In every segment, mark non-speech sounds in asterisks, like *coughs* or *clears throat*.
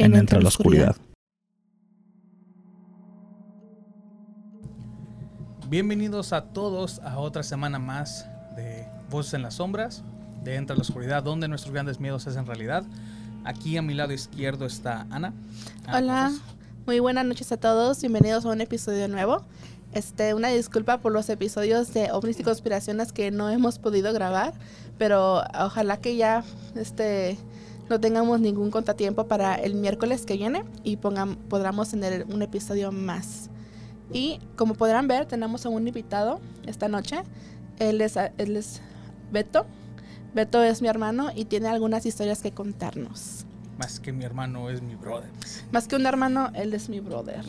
En Entre la Oscuridad. Bienvenidos a todos a otra semana más de Voces en las Sombras, de Entre la Oscuridad, donde nuestros grandes miedos es en realidad. Aquí a mi lado izquierdo está Ana. Ana, Hola, muy buenas noches a todos, bienvenidos a un episodio nuevo. Este, una disculpa por los episodios de ovnis y conspiraciones que no hemos podido grabar, pero ojalá que ya este, no tengamos ningún contratiempo para el miércoles que viene y pongam- podamos tener un episodio más. Y como podrán ver, tenemos a un invitado esta noche. Él es, él es Beto. Beto es mi hermano y tiene algunas historias que contarnos. Más que mi hermano es mi brother. Más que un hermano, él es mi brother.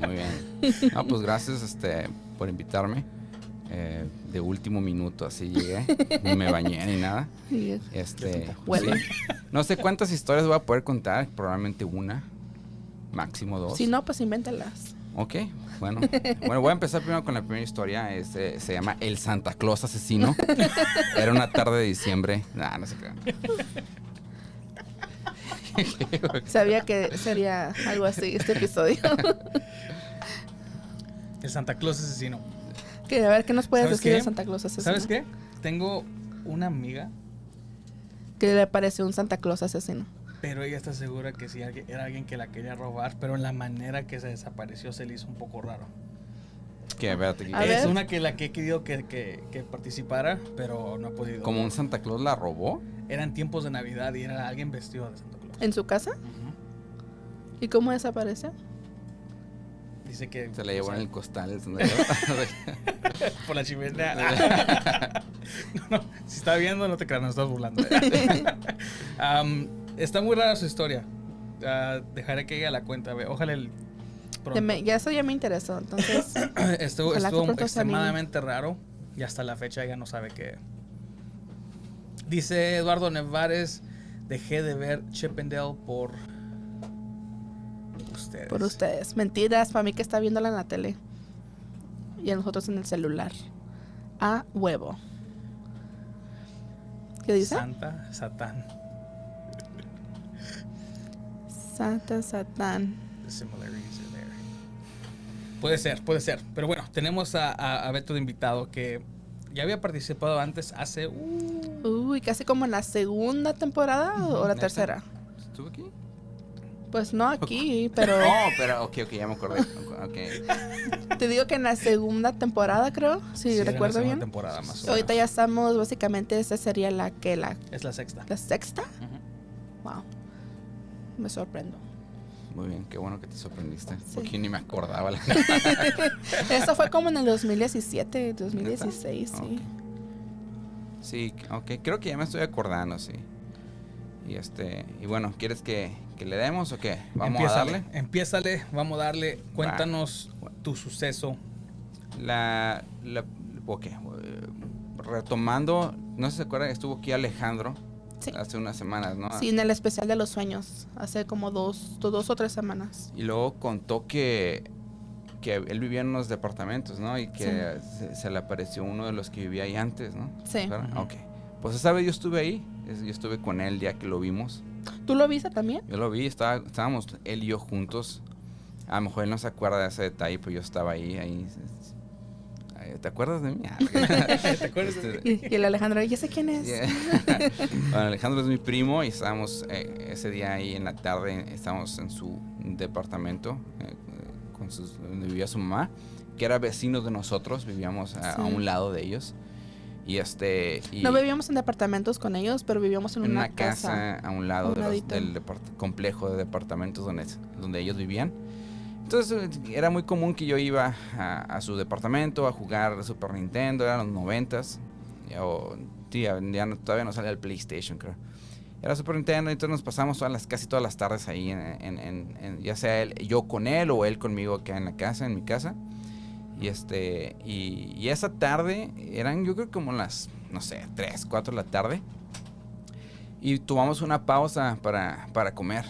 Muy bien. *laughs* No, pues gracias este, por invitarme. Eh, de último minuto así llegué. Ni me bañé ni nada. Sí, Este, Huele. sí. No sé cuántas historias voy a poder contar. Probablemente una. Máximo dos. Si no, pues invéntalas. Ok, bueno. Bueno, voy a empezar primero con la primera historia. Este, se llama El Santa Claus Asesino. Era una tarde de diciembre. Nah, no sé qué. *laughs* Sabía que sería algo así este episodio. El Santa Claus asesino. Que, a ver, ¿qué nos puedes ¿Sabes decir qué? de Santa Claus asesino? ¿Sabes qué? Tengo una amiga, Que le pareció un Santa Claus asesino. pero ella está segura que sí alguien- era alguien que la quería robar, pero la manera que se desapareció se le hizo un poco raro. Que, espérate, A es ver. una que la que he querido que, que- que participara, pero no ha podido. Como un Santa Claus la robó. Eran tiempos de Navidad y era alguien vestido de Santa Claus. ¿En su casa? ¿Y cómo desaparece? Dice que Se la llevó o sea, en el costal. *laughs* por la chimenea. *laughs* no, no, si está viendo, no te creas, no estás burlando. *laughs* Está muy rara su historia. Dejaré que ella la cuenta. ve, Ojalá el. Ya, me- ya eso ya me interesó. Entonces, *coughs* estuvo estuvo extremadamente raro y hasta la fecha ella no sabe qué. Dice Eduardo Nevares, dejé de ver Chippendale por ustedes. por ustedes. Mentiras, para mí que está viéndola en la tele. Y a nosotros en el celular. A huevo. ¿Qué dice? Santa Satán. Santa Satán. Puede ser, puede ser. Pero bueno, tenemos a, a, a Beto de invitado que ya había participado antes hace... uh, Uy, casi como en la segunda temporada o la ¿Neta? tercera. ¿Estuvo aquí? Pues no aquí, pero *laughs* Oh, pero ok, ok, ya me acordé. Ok. te digo que en la segunda temporada creo, si sí, la recuerdo segunda bien. temporada más o Ahorita ya estamos, básicamente esta sería la que la, Es la sexta. la sexta. Ujú. Wow. Me sorprendo. Muy bien, qué bueno que te sorprendiste. Sí. Porque ni me acordaba. La... *laughs* Eso fue como en el 2017, 2016, sí. Sí, ok, creo que ya me estoy acordando, sí. Y este, y bueno, ¿quieres que, que le demos o qué? Vamos Empiézale, a darle. Empiézale, vamos a darle. Cuéntanos Va. tu suceso. La, la, ok, eh, retomando, no sé si se acuerdan, estuvo aquí Alejandro Sí. hace unas semanas, ¿no? Sí, en el especial de los sueños, hace como dos, do- dos o tres semanas. Y luego contó que, que él vivía en unos departamentos, ¿no? Y que se, se le apareció uno de los que vivía ahí antes, ¿no? Sí. Ok. Pues esa vez yo estuve ahí, es- yo estuve con él ya que lo vimos. ¿Tú lo viste también? Yo lo vi, estaba, estábamos él y yo juntos. A lo mejor él no se acuerda de ese detalle, pero yo estaba ahí, ahí. ¿Te acuerdas de mí? Ah, *laughs* ¿Te acuerdas de Este, Y, y el Alejandro, ya sé quién es. Yeah. *laughs* bueno, Alejandro es mi primo y estábamos eh, ese día ahí en la tarde, estábamos en su departamento eh, con sus, donde vivía su mamá, que era vecino de nosotros, vivíamos a, a Sí. un lado de ellos. Y este... Y No vivíamos en departamentos con ellos, pero vivíamos en, en una, una casa, a un lado un de los- del complejo de departamentos donde, donde ellos vivían. Entonces eh, era muy común que yo iba a, a su departamento a jugar Super Nintendo, eran los noventas. o- sí, ya- no- todavía no salía el PlayStation, creo. Era súper intenso, entonces nos pasamos todas las, casi todas las tardes ahí, en- en- en- ya sea él- yo con él o él conmigo acá en la casa, en mi casa. Y este, y, esa tarde eran yo creo como las, no sé, 3, 4 de la tarde. Y tomamos una pausa para, para comer.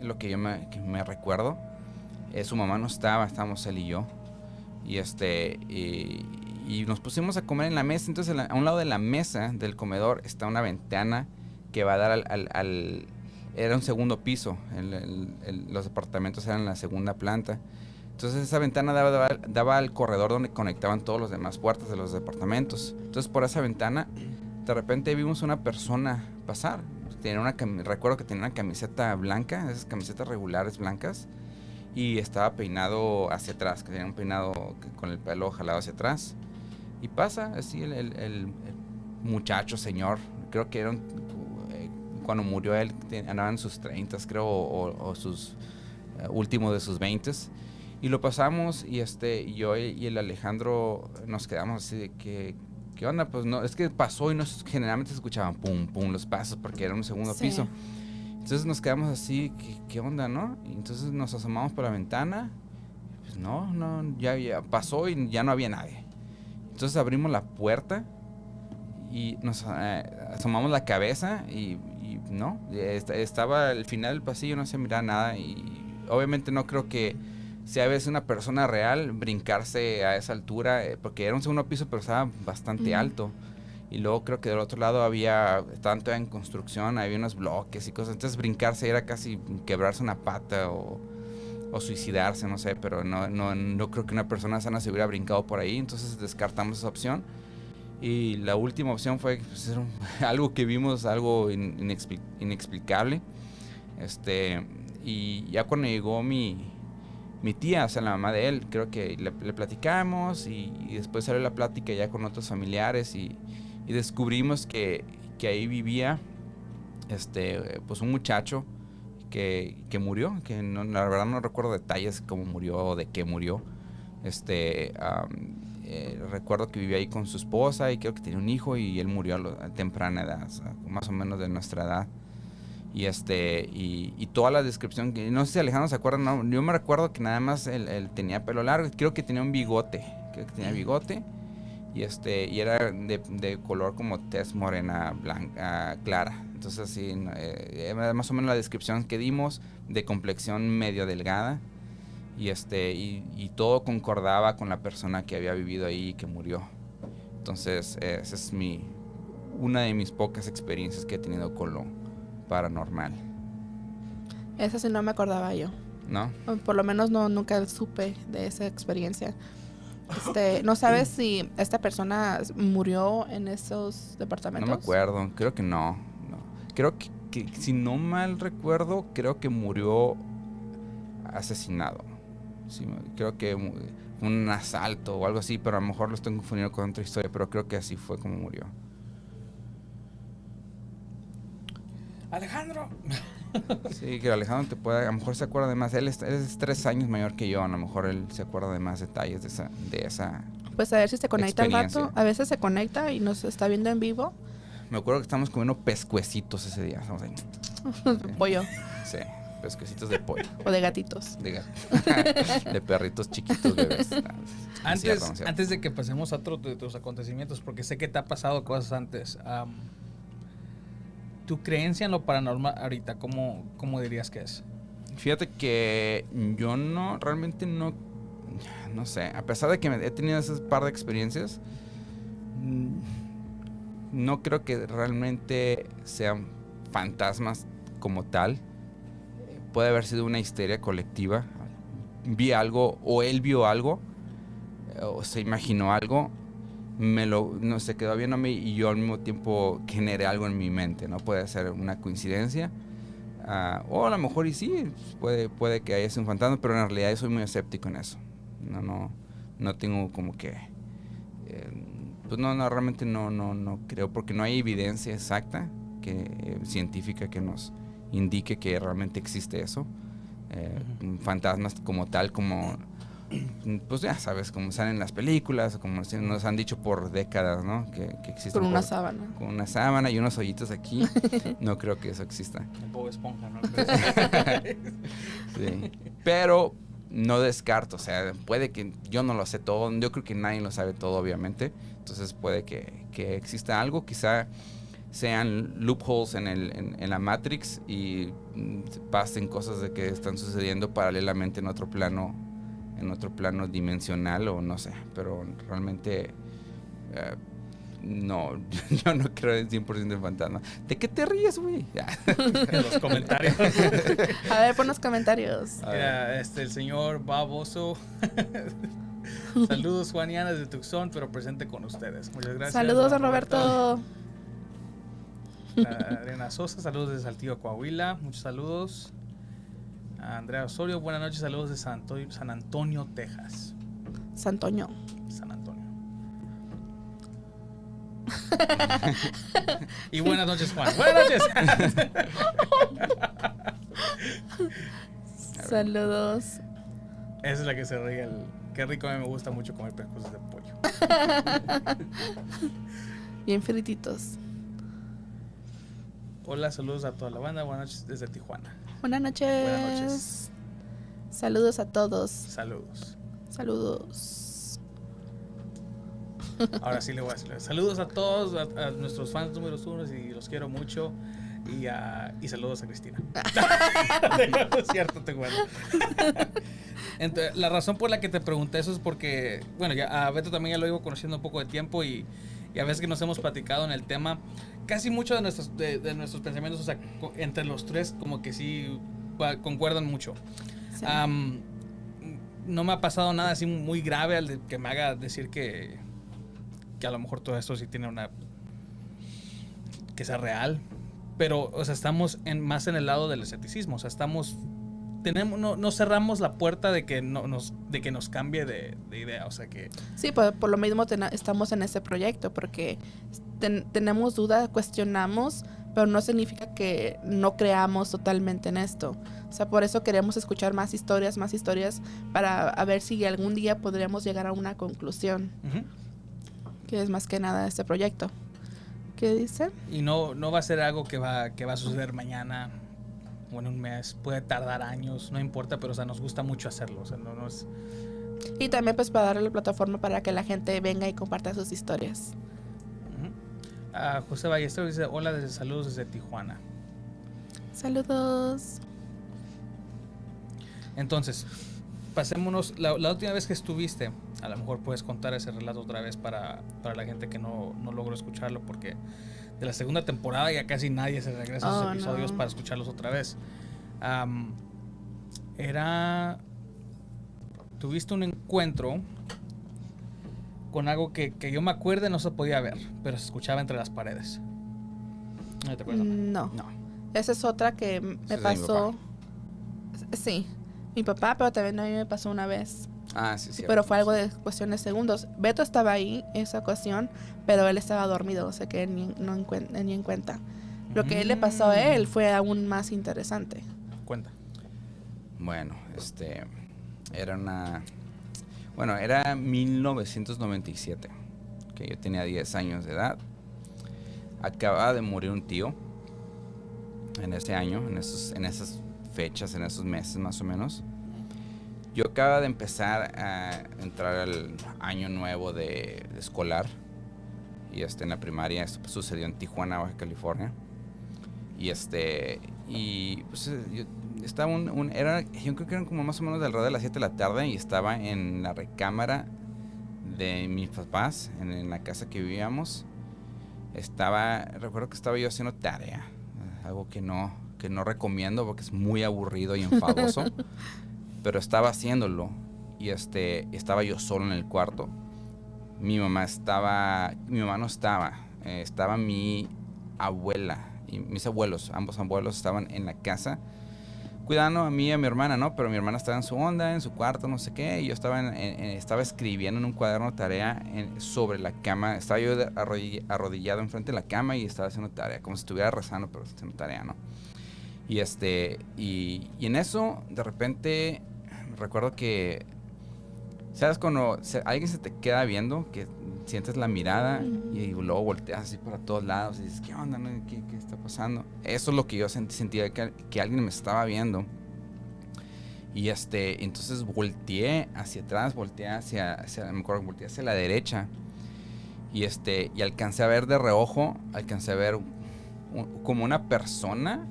Lo que yo me, recuerdo. Eh, su mamá no estaba, estábamos él y yo. Y este, y, nos pusimos a comer en la mesa. Entonces, a un lado de la mesa del comedor está una ventana que va a dar al. al- al- era un segundo piso. los departamentos eran la segunda planta. Entonces, esa ventana daba, daba, daba al corredor donde conectaban todos los demás puertas de los departamentos. Entonces, por esa ventana, de repente vimos una persona pasar. Tenía una recuerdo que tenía una camiseta blanca, esas camisetas regulares blancas y estaba peinado hacia atrás, que tenía un peinado con el pelo jalado hacia atrás. Y pasa así el, el- el- el muchacho, señor, creo que era un- eh, cuando murió él, te- andaba en sus 30, creo, o, o sus eh, últimos de sus 20 Y lo pasamos y este y yo y el Alejandro nos quedamos así de que, ¿qué onda? Pues no, es que pasó y nos, generalmente se escuchaban pum, pum los pasos porque era un segundo Sí. piso. Entonces nos quedamos así, ¿qué, qué onda, no? Y entonces nos asomamos por la ventana. Pues no, no, ya, ya pasó y ya no había nadie. Entonces abrimos la puerta y nos eh, asomamos la cabeza y, y no, est- estaba al final del pasillo, no se miraba nada y obviamente no creo que sea a veces una persona real brincarse a esa altura, eh, porque era un segundo piso pero estaba bastante alto. Y luego creo que del otro lado había, todavía en construcción, había unos bloques y cosas. Entonces brincarse era casi quebrarse una pata o, o suicidarse, no sé, pero no, no, no creo que una persona sana se hubiera brincado por ahí. Entonces descartamos esa opción. Y la última opción fue pues, *laughs* algo que vimos, algo in- inexpli- inexplicable. Este, y ya cuando llegó mi, mi tía, o sea, la mamá de él, creo que le, platicamos y, después salió la plática ya con otros familiares y, descubrimos que, ahí vivía este, pues un muchacho que, murió, que no, la verdad no recuerdo detalles cómo murió o de qué murió. Este, eh, recuerdo que vivía ahí con su esposa y creo que tenía un hijo y él murió a, lo- a temprana edad, más o menos de nuestra edad. Y este, y, y toda la descripción, no sé si Alejandro se acuerda, no, yo me recuerdo que nada más él, él tenía pelo largo, creo que tenía un bigote, creo que tenía bigote, y este, y era de, de color como tez morena, blanca, clara. Entonces así, no, eh, más o menos la descripción que dimos, de complexión medio delgada, y este, y, y todo concordaba con la persona que había vivido ahí y que murió. Entonces, eh, esa es mi, una de mis pocas experiencias que he tenido con lo paranormal, Esa sí no me acordaba yo. ¿no? Por lo menos no nunca supe de esa experiencia. Este, ¿No sabes si esta persona murió en esos No departamentos? me acuerdo, creo que no. no. Creo que, que, si no mal recuerdo, creo que murió asesinado. Sí, creo que un asalto o algo así, pero a lo mejor lo estoy confundiendo con otra historia, pero creo que así fue como murió. Alejandro. Sí, que Alejandro te puede, a lo mejor se acuerda de más. Él es, él es tres años mayor que yo, a lo mejor él se acuerda de más detalles de esa, de esa. Pues a ver si se conecta un rato. A veces se conecta y nos está viendo en vivo. Me acuerdo que estábamos comiendo pescuecitos ese día. Estamos ahí. *laughs* Pollo Sí, pescuecitos de pollo. o de gatitos. De, *laughs* de perritos chiquitos bebés. Es Antes, cierto, no es cierto. antes de que pasemos a otro de tus acontecimientos, porque sé que te ha pasado cosas antes. ¿Tu creencia en lo paranormal ahorita, cómo, cómo dirías que es? Fíjate que yo no, realmente no, no sé, a pesar de que he tenido esas par de experiencias, mm, no creo que realmente sean fantasmas como tal. Puede haber sido una histeria colectiva. Vi algo o él vio algo o se imaginó algo, me lo, no se quedó viendo a mí y yo al mismo tiempo generé algo en mi mente, ¿no? Puede ser una coincidencia. Ah, o a lo mejor y sí, puede, puede que haya sido un fantasma, pero en realidad yo soy muy escéptico en eso. No, no, no tengo como que... eh, pues no, no, realmente no, no, no creo, porque no hay evidencia exacta que, eh, científica que nos indique que realmente existe eso. Eh, Fantasmas como tal, como *clears throat* pues ya sabes, como salen en las películas, como nos han dicho por décadas, ¿no? Que, que existen Con una por- sábana. con una sábana y unos hoyitos aquí. *laughs* no creo que eso exista. Bob Esponja, ¿no? *laughs* Sí. Pero no descarto, o sea, puede que yo no lo sé todo, yo creo que nadie lo sabe todo, obviamente. Entonces puede que, que exista algo, quizá sean loopholes en, el, en, en la Matrix y mm, pasen cosas de que están sucediendo paralelamente en otro plano, en otro plano dimensional o no sé, pero realmente eh, no, *laughs* yo no creo en 100% en fantasma. ¿De qué te ríes, güey? *laughs* en los comentarios. A ver, pon los comentarios. Mira, este, el señor Baboso. *laughs* Saludos, Juaniana, desde Tucson, pero presente con ustedes. Muchas gracias. Saludos a Roberto. Ah, Arena Sosa, saludos desde Saltillo, Coahuila. Muchos saludos. A Andrea Osorio, buenas noches. Saludos de San Antonio, San Antonio, Texas. Santoño. San Antonio. *laughs* y buenas noches, Juan. Buenas noches. *laughs* Saludos. Esa es la que se ríe. El, qué rico, a mí me gusta mucho comer pescuezos de pollo. *laughs* Bien frititos. Hola, saludos a toda la banda. Buenas noches desde Tijuana. Buenas noches. Buenas noches. Saludos a todos. Saludos. Saludos. *laughs* Ahora sí le voy a decir. Saludos a todos, a, a nuestros fans números uno y los quiero mucho. Y, y saludos a Cristina. No *laughs* *laughs* es cierto, te cuento. Ent- la razón por la que te pregunté eso es porque, bueno, ya a Beto también ya lo iba conociendo un poco de tiempo y, y a veces que nos hemos platicado en el tema, casi muchos de nuestros, de, de nuestros pensamientos, o sea, entre los tres, como que sí concuerdan mucho. Sí. No me ha pasado nada así muy grave al de que me haga decir que, que a lo mejor todo esto sí tiene una. que sea real. Pero, o sea, estamos en, más en el lado del escepticismo. O sea, estamos. Tenemos, no, no cerramos la puerta de que, no, nos, de que nos cambie de, de idea. O sea, que. Sí, por, por lo mismo estamos en este proyecto, porque ten- tenemos dudas, cuestionamos, pero no significa que no creamos totalmente en esto. O sea, por eso queremos escuchar más historias, más historias, para a ver si algún día podríamos llegar a una conclusión, que es más que nada este proyecto. ¿Qué dice? Y no, no va a ser algo que va, que va a suceder mañana o en un mes. Puede tardar años, no importa, pero o sea, nos gusta mucho hacerlo. O sea, no, no es. Y también pues para darle la plataforma para que la gente venga y comparta sus historias. Ujú. Ah, José Ballesteros dice: Hola, desde saludos desde Tijuana. Saludos. Entonces, pasémonos. La, la última vez que estuviste, a lo mejor puedes contar ese relato otra vez para, para la gente que no, no logró escucharlo, porque de la segunda temporada ya casi nadie se regresa a Oh, esos episodios no. para escucharlos otra vez. Am, era. Tuviste un encuentro con algo que, que yo me acuerde no se podía ver, pero se escuchaba entre las paredes. ¿No te acuerdas? No. No. Esa es otra que me de mi pasó. Sí, mi papá, pero también a mí me pasó una vez. Ah, sí, Sí, pero fue algo de cuestión de segundos. Beto estaba ahí esa ocasión, pero él estaba dormido, o sea que ni, no en, cuen- ni en cuenta. Lo que le pasó a él fue aún más interesante. Cuenta. Bueno, este. Era una. Bueno, era 1997. Que yo tenía 10 años de edad. Acababa de morir un tío. En ese año, en, esos, en esas fechas, en esos meses más o menos. Yo acababa de empezar a entrar al año nuevo de, escolar. Y este, en la primaria, esto sucedió en Tijuana, Baja California. Y este, y pues eh, yo estaba un, un- era, yo creo que eran como más o menos de alrededor de las 7 de la tarde y estaba en la recámara de mis papás, en, en la casa que vivíamos. Estaba, recuerdo que estaba yo haciendo tarea, eh, algo que no, que no recomiendo porque es muy aburrido y enfadoso, *laughs* pero estaba haciéndolo y este, estaba yo solo en el cuarto. Mi mamá estaba, mi mamá no estaba, eh, estaba mi abuela y mis abuelos, ambos abuelos estaban en la casa cuidando a mí y a mi hermana, ¿no? Pero mi hermana estaba en su onda, en su cuarto, no sé qué, y yo estaba, en- estaba escribiendo en un cuaderno tarea sobre la cama, estaba yo arrodill- arrodillado enfrente de la cama y estaba haciendo tarea, como si estuviera rezando, pero haciendo tarea, ¿no? Y este, y en eso, de repente, recuerdo que ¿Sabes cuando se- alguien se te queda viendo, que sientes la mirada y luego volteas así para todos lados y dices, ¿qué onda? no? ¿Qué, qué está pasando? Eso es lo que yo sentí, sentía que, que alguien me estaba viendo. Y este, entonces volteé hacia atrás, volteé hacia, hacia me acuerdo volteé hacia la derecha. Y este, y alcancé a ver de reojo, alcancé a ver un- como una persona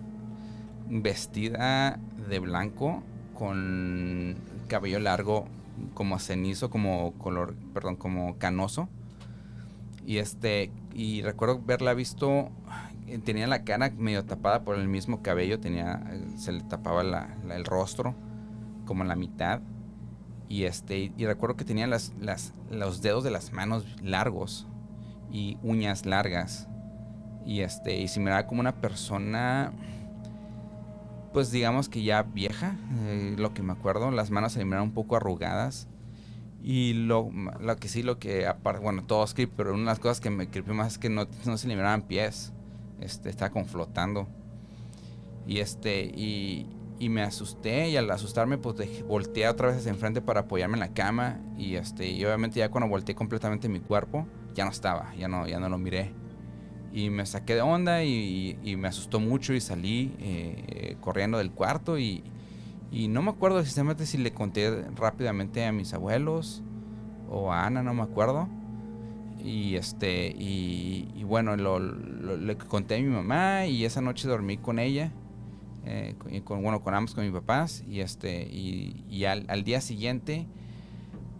vestida de blanco con cabello largo como cenizo, como color, perdón, como canoso. Y este, y recuerdo verla visto, eh, tenía la cara medio tapada por el mismo cabello, tenía, eh, se le tapaba la- el rostro, como la mitad. Y este, y recuerdo que tenía las, las, los dedos de las manos largos y uñas largas. Y este, y se miraba como una persona, pues digamos que ya vieja, eh, lo que me acuerdo, las manos se miraban un poco arrugadas. Y lo, lo que sí, lo que aparte, bueno, todo es creepy, pero una de las cosas que me creepy más es que no, no se le miraban pies. Este, estaba como flotando. Y este, y, me asusté y al asustarme pues volteé otra vez hacia enfrente para apoyarme en la cama y este, y obviamente ya cuando volteé completamente mi cuerpo, ya no estaba, ya no, ya no lo miré. Y me saqué de onda y, y me asustó mucho y salí eh, corriendo del cuarto y, no me acuerdo sinceramente si le conté rápidamente a mis abuelos o a Ana, no me acuerdo. Y este, y, bueno, lo, le conté a mi mamá y esa noche dormí con ella. eh, con, bueno, con ambos, con mis papás. Y este, y, y al, al día siguiente,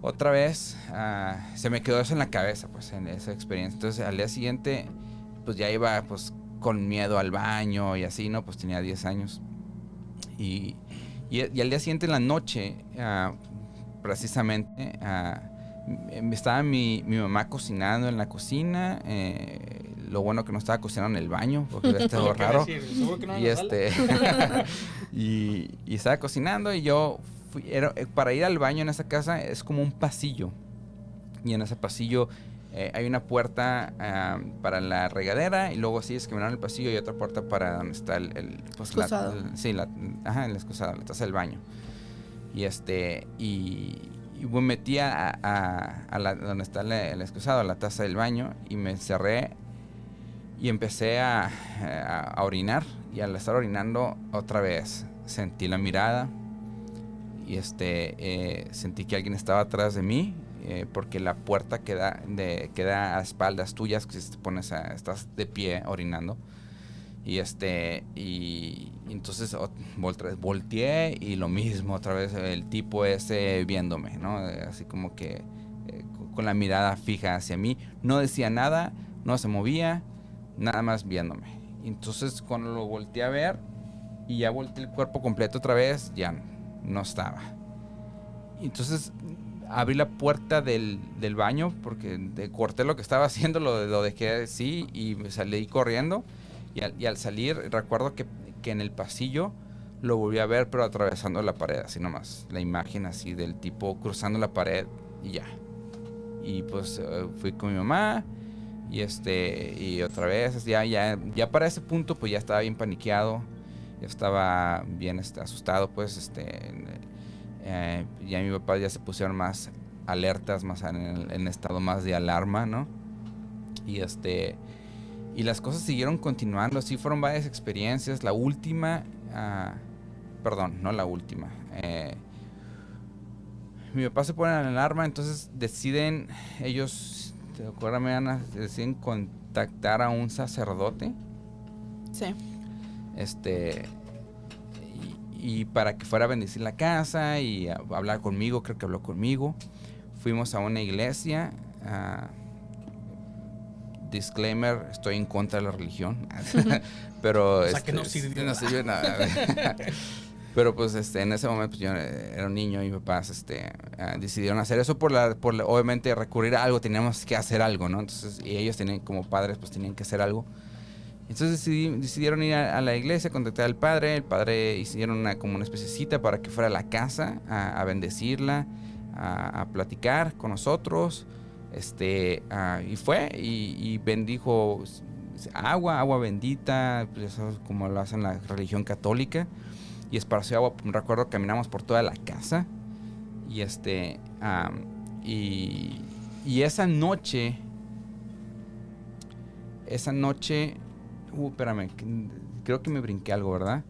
otra vez, ah, se me quedó eso en la cabeza, pues, en esa experiencia. Entonces, al día siguiente, pues ya iba, pues, con miedo al baño y así, ¿no? Pues tenía 10 años. Y, y, y al día siguiente en la noche, ah, precisamente, ah, m- estaba mi, mi mamá cocinando en la cocina. eh, lo bueno que no estaba cocinando en el baño, porque hubiera estado *laughs* raro. decir, ¿seguro que no en Y este *laughs* y, y estaba cocinando y yo fui, era- eh, para ir al baño en esa casa es como un pasillo. Y en ese pasillo eh, hay una puerta ah, para la regadera y luego sigues caminando el pasillo y otra puerta para donde está el, el- pues, la- el- sí, la, ajá, el excusado, la taza del baño. Y este y, y me metí a, a- a la- donde está el, el excusado, a la taza del baño y me encerré y empecé a, a- a orinar y al estar orinando otra vez sentí la mirada y este eh, sentí que alguien estaba atrás de mí eh, porque la puerta queda de queda a espaldas tuyas que si te pones estás de pie orinando y este y, entonces voltre- volteé y lo mismo otra vez el tipo ese viéndome no así como que eh, con- la mirada fija hacia mí no decía nada no se movía nada más viéndome. Entonces cuando lo volteé a ver y ya volteé el cuerpo completo otra vez, ya no estaba. Y Entonces abrí la puerta del, del baño porque de- corté lo que estaba *laughs* haciendo, lo, lo dejé así y me salí corriendo. Y al, y al salir recuerdo que, que en el pasillo lo volví a ver pero atravesando la pared, así nomás. La imagen así del tipo cruzando la pared y ya. Y pues eh, fui con mi mamá y este, y otra vez, ya, ya, ya para ese punto, pues ya estaba bien paniqueado, ya estaba bien este, asustado, pues, este, eh, ya mi papá ya se pusieron más alertas, más en, en estado más de alarma, ¿no? Y este, y las cosas siguieron continuando, así fueron varias experiencias, la última, ah, perdón, no la última, eh, mi papá se pone en alarma, entonces deciden ellos, te acuerdas, Ana, deciden contactar a un sacerdote, Sí. este, y, para que fuera a bendecir la casa y a, hablar conmigo, creo que habló conmigo. Fuimos a una iglesia. ah, disclaimer, estoy en contra de la religión. *laughs* pero sea, que no este, sirvió. no sirvió nada. *laughs* Pero pues este, en ese momento pues, yo era un niño y mis papás este, ah, decidieron hacer eso por la, por la- obviamente recurrir a algo, teníamos que hacer algo, ¿no? Entonces, y ellos tenían como padres pues tenían que hacer algo. Entonces decidieron ir a, la iglesia, contactar al padre, el padre hicieron una, como una especiecita para que fuera a la casa a, bendecirla, a, platicar con nosotros, este, y fue y, bendijo agua, agua bendita, pues eso es como lo hacen la religión católica y esparció agua. Recuerdo caminamos por toda la casa Y este, y, y esa noche, esa noche, uh, espérame, creo que me brinqué algo, ¿verdad?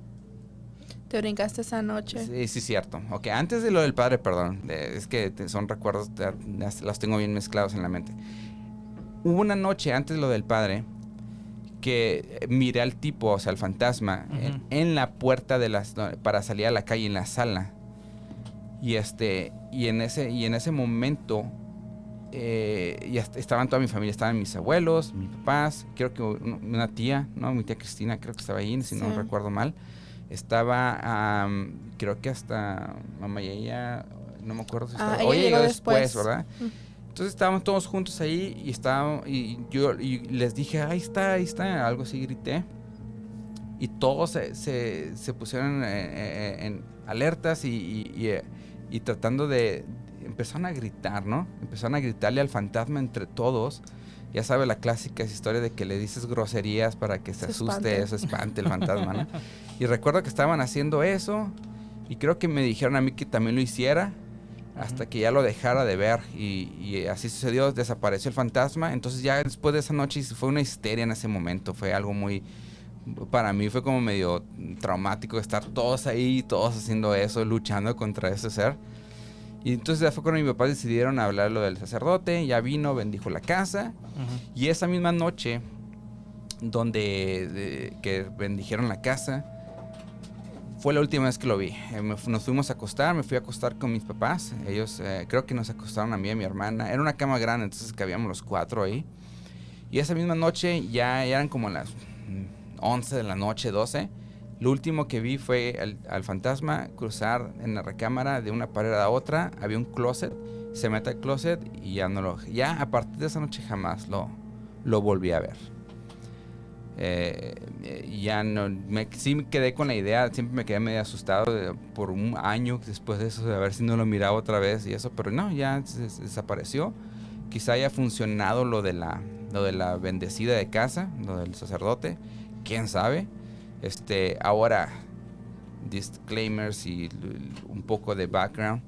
Te brincaste esa noche. Sí, sí, cierto. Ok, antes de lo del padre, perdón. de- es que te- son recuerdos, ya los tengo bien mezclados en la mente. Hubo una noche antes de lo del padre que eh, miré al tipo, o sea, al fantasma, en, Ujú. en la puerta de las para salir a la calle en la sala. Y este, y en ese, y en ese momento eh, est- estaban toda mi familia, estaban mis abuelos, mis papás, creo que un- una tía, ¿no? Mi tía Cristina creo que estaba ahí, si no recuerdo mal. Estaba, creo que hasta mamá y ella, no me acuerdo si Ah, estaba. ella Oye, llegó llegó después, después. ¿verdad? Mm. Entonces estábamos todos juntos ahí y estábamos, y yo y les dije, ahí está, ahí está, algo así grité. Y todos se, se- se pusieron eh, eh, en alertas y, y- y, eh, y tratando de, empezaron a gritar, ¿no? Empezaron a gritarle al fantasma entre todos. Ya sabe la clásica historia de que le dices groserías para que se, Se asuste, espante. eso espante el fantasma, ¿no? *laughs* Y recuerdo que estaban haciendo eso y creo que me dijeron a mí que también lo hiciera hasta que ya lo dejara de ver y, y así sucedió, desapareció el fantasma, entonces ya después de esa noche fue una histeria en ese momento, fue algo muy, para mí fue como medio traumático estar todos ahí, todos haciendo eso, luchando contra ese ser. Y entonces ya fue cuando mis papás decidieron hablar lo del sacerdote, ya vino, bendijo la casa y esa misma noche donde de- que bendijeron la casa, fue la última vez que lo vi. Eh, me nos fuimos a acostar, me fui a acostar con mis papás. Ellos eh, creo que nos acostaron a mí y a mi hermana. Era una cama grande, entonces cabíamos los cuatro ahí. Y esa misma noche ya eran como las mm, 11 de la noche, 12. Lo último que vi fue al, al fantasma cruzar en la recámara de una pared a otra. Había un closet, se mete al closet y ya no lo... Ya a partir de esa noche jamás lo, lo volví a ver. Eh, ya no, me, sí me quedé con la idea, siempre me quedé medio asustado de- por un año después de eso, de ver si no lo miraba otra vez y eso, pero no, ya se- se desapareció. Quizá haya funcionado lo de la, lo de la bendecida de casa, lo del sacerdote, quién sabe. Este, ahora, disclaimers y un poco de background.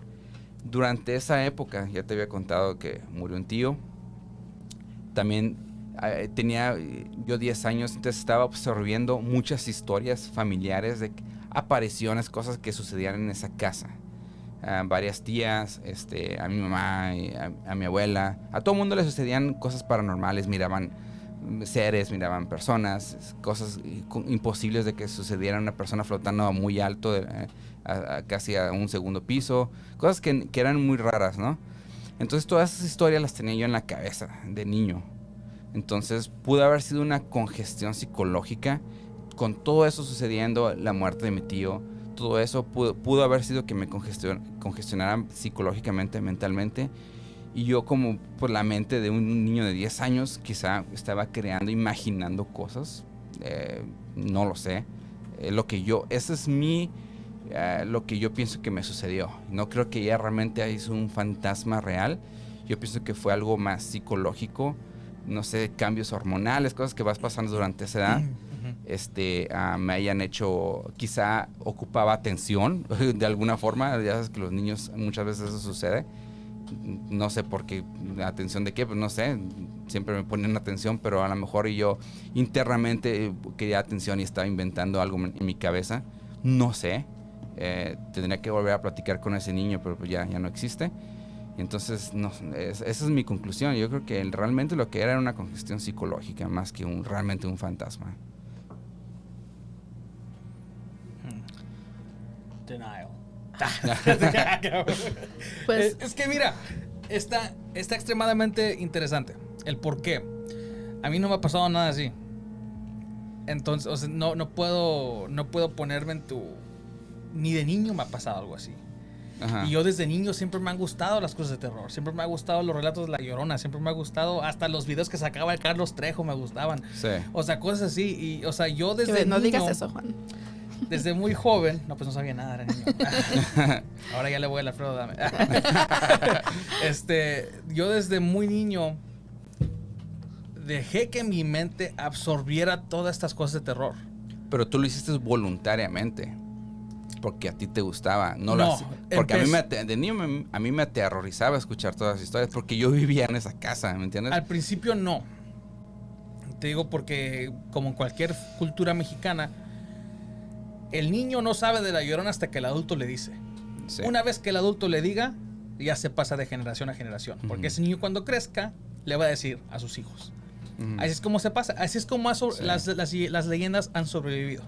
Durante esa época, ya te había contado que murió un tío. También eh, tenía eh, yo 10 años, entonces estaba absorbiendo muchas historias familiares de apariciones, cosas que sucedían en esa casa. A varias tías, este, a mi mamá, a, a mi abuela, a todo el mundo le sucedían cosas paranormales, miraban seres, miraban personas, cosas co- imposibles de que sucediera una persona flotando muy alto, eh, a- a casi a un segundo piso, cosas que, que eran muy raras, ¿no? Entonces todas esas historias las tenía yo en la cabeza de niño. Entonces pudo haber sido una congestión psicológica con todo eso sucediendo, la muerte de mi tío, todo eso pudo, pudo haber sido que me congestion- congestionara psicológicamente, mentalmente. Y yo como por la mente de un niño de 10 años quizá estaba creando, imaginando cosas. eh, no lo sé. Eh, lo que yo, ese es mi, eh, lo que yo pienso que me sucedió. No creo que ella realmente hizo un fantasma real. Yo pienso que fue algo más psicológico, no sé, cambios hormonales, cosas que vas pasando durante esa edad Ujú. este, ah, me hayan hecho, quizá ocupaba atención *laughs* de alguna forma, ya sabes que los niños muchas veces eso sucede, no sé por qué, atención de qué, pues no sé, siempre me ponen atención, pero a lo mejor yo internamente eh, quería atención y estaba inventando algo en mi cabeza, no sé, eh, tendría que volver a platicar con ese niño, pero pues ya, ya no existe. Entonces, es- esa es mi conclusión. Yo creo que realmente lo que era era una congestión psicológica más que un, realmente un fantasma. Denial. *laughs* Pues- es, es que mira, está, está extremadamente interesante. El por qué. A mí no me ha pasado nada así. Entonces, o sea, no, no puedo. No puedo ponerme en tu. Ni de niño me ha pasado algo así. Ajá. Y yo desde niño siempre me han gustado las cosas de terror. Siempre me han gustado los relatos de la llorona. Siempre me ha gustado. Hasta los videos que sacaba el Carlos Trejo me gustaban. Sí. O sea, cosas así. Y, o sea, yo Que desde no niño. digas eso, Juan. Desde muy joven, no, pues no sabía nada, era niño. *laughs* Ahora ya le voy al Alfredo, dame. *laughs* este, yo desde muy niño dejé que mi mente absorbiera todas estas cosas de terror. Pero tú lo hiciste voluntariamente. porque a ti te gustaba. No, lo hacía- Porque a mí, me, de niño me- a mí me aterrorizaba escuchar todas las historias porque yo vivía en esa casa, ¿me entiendes? Al principio no. Te digo porque, como en cualquier cultura mexicana, el niño no sabe de la llorona hasta que el adulto le dice. Sí. Una vez que el adulto le diga, ya se pasa de generación a generación. Porque ese niño cuando crezca, le va a decir a sus hijos. Así es como se pasa. Así es como Sí. las, las- las leyendas han sobrevivido.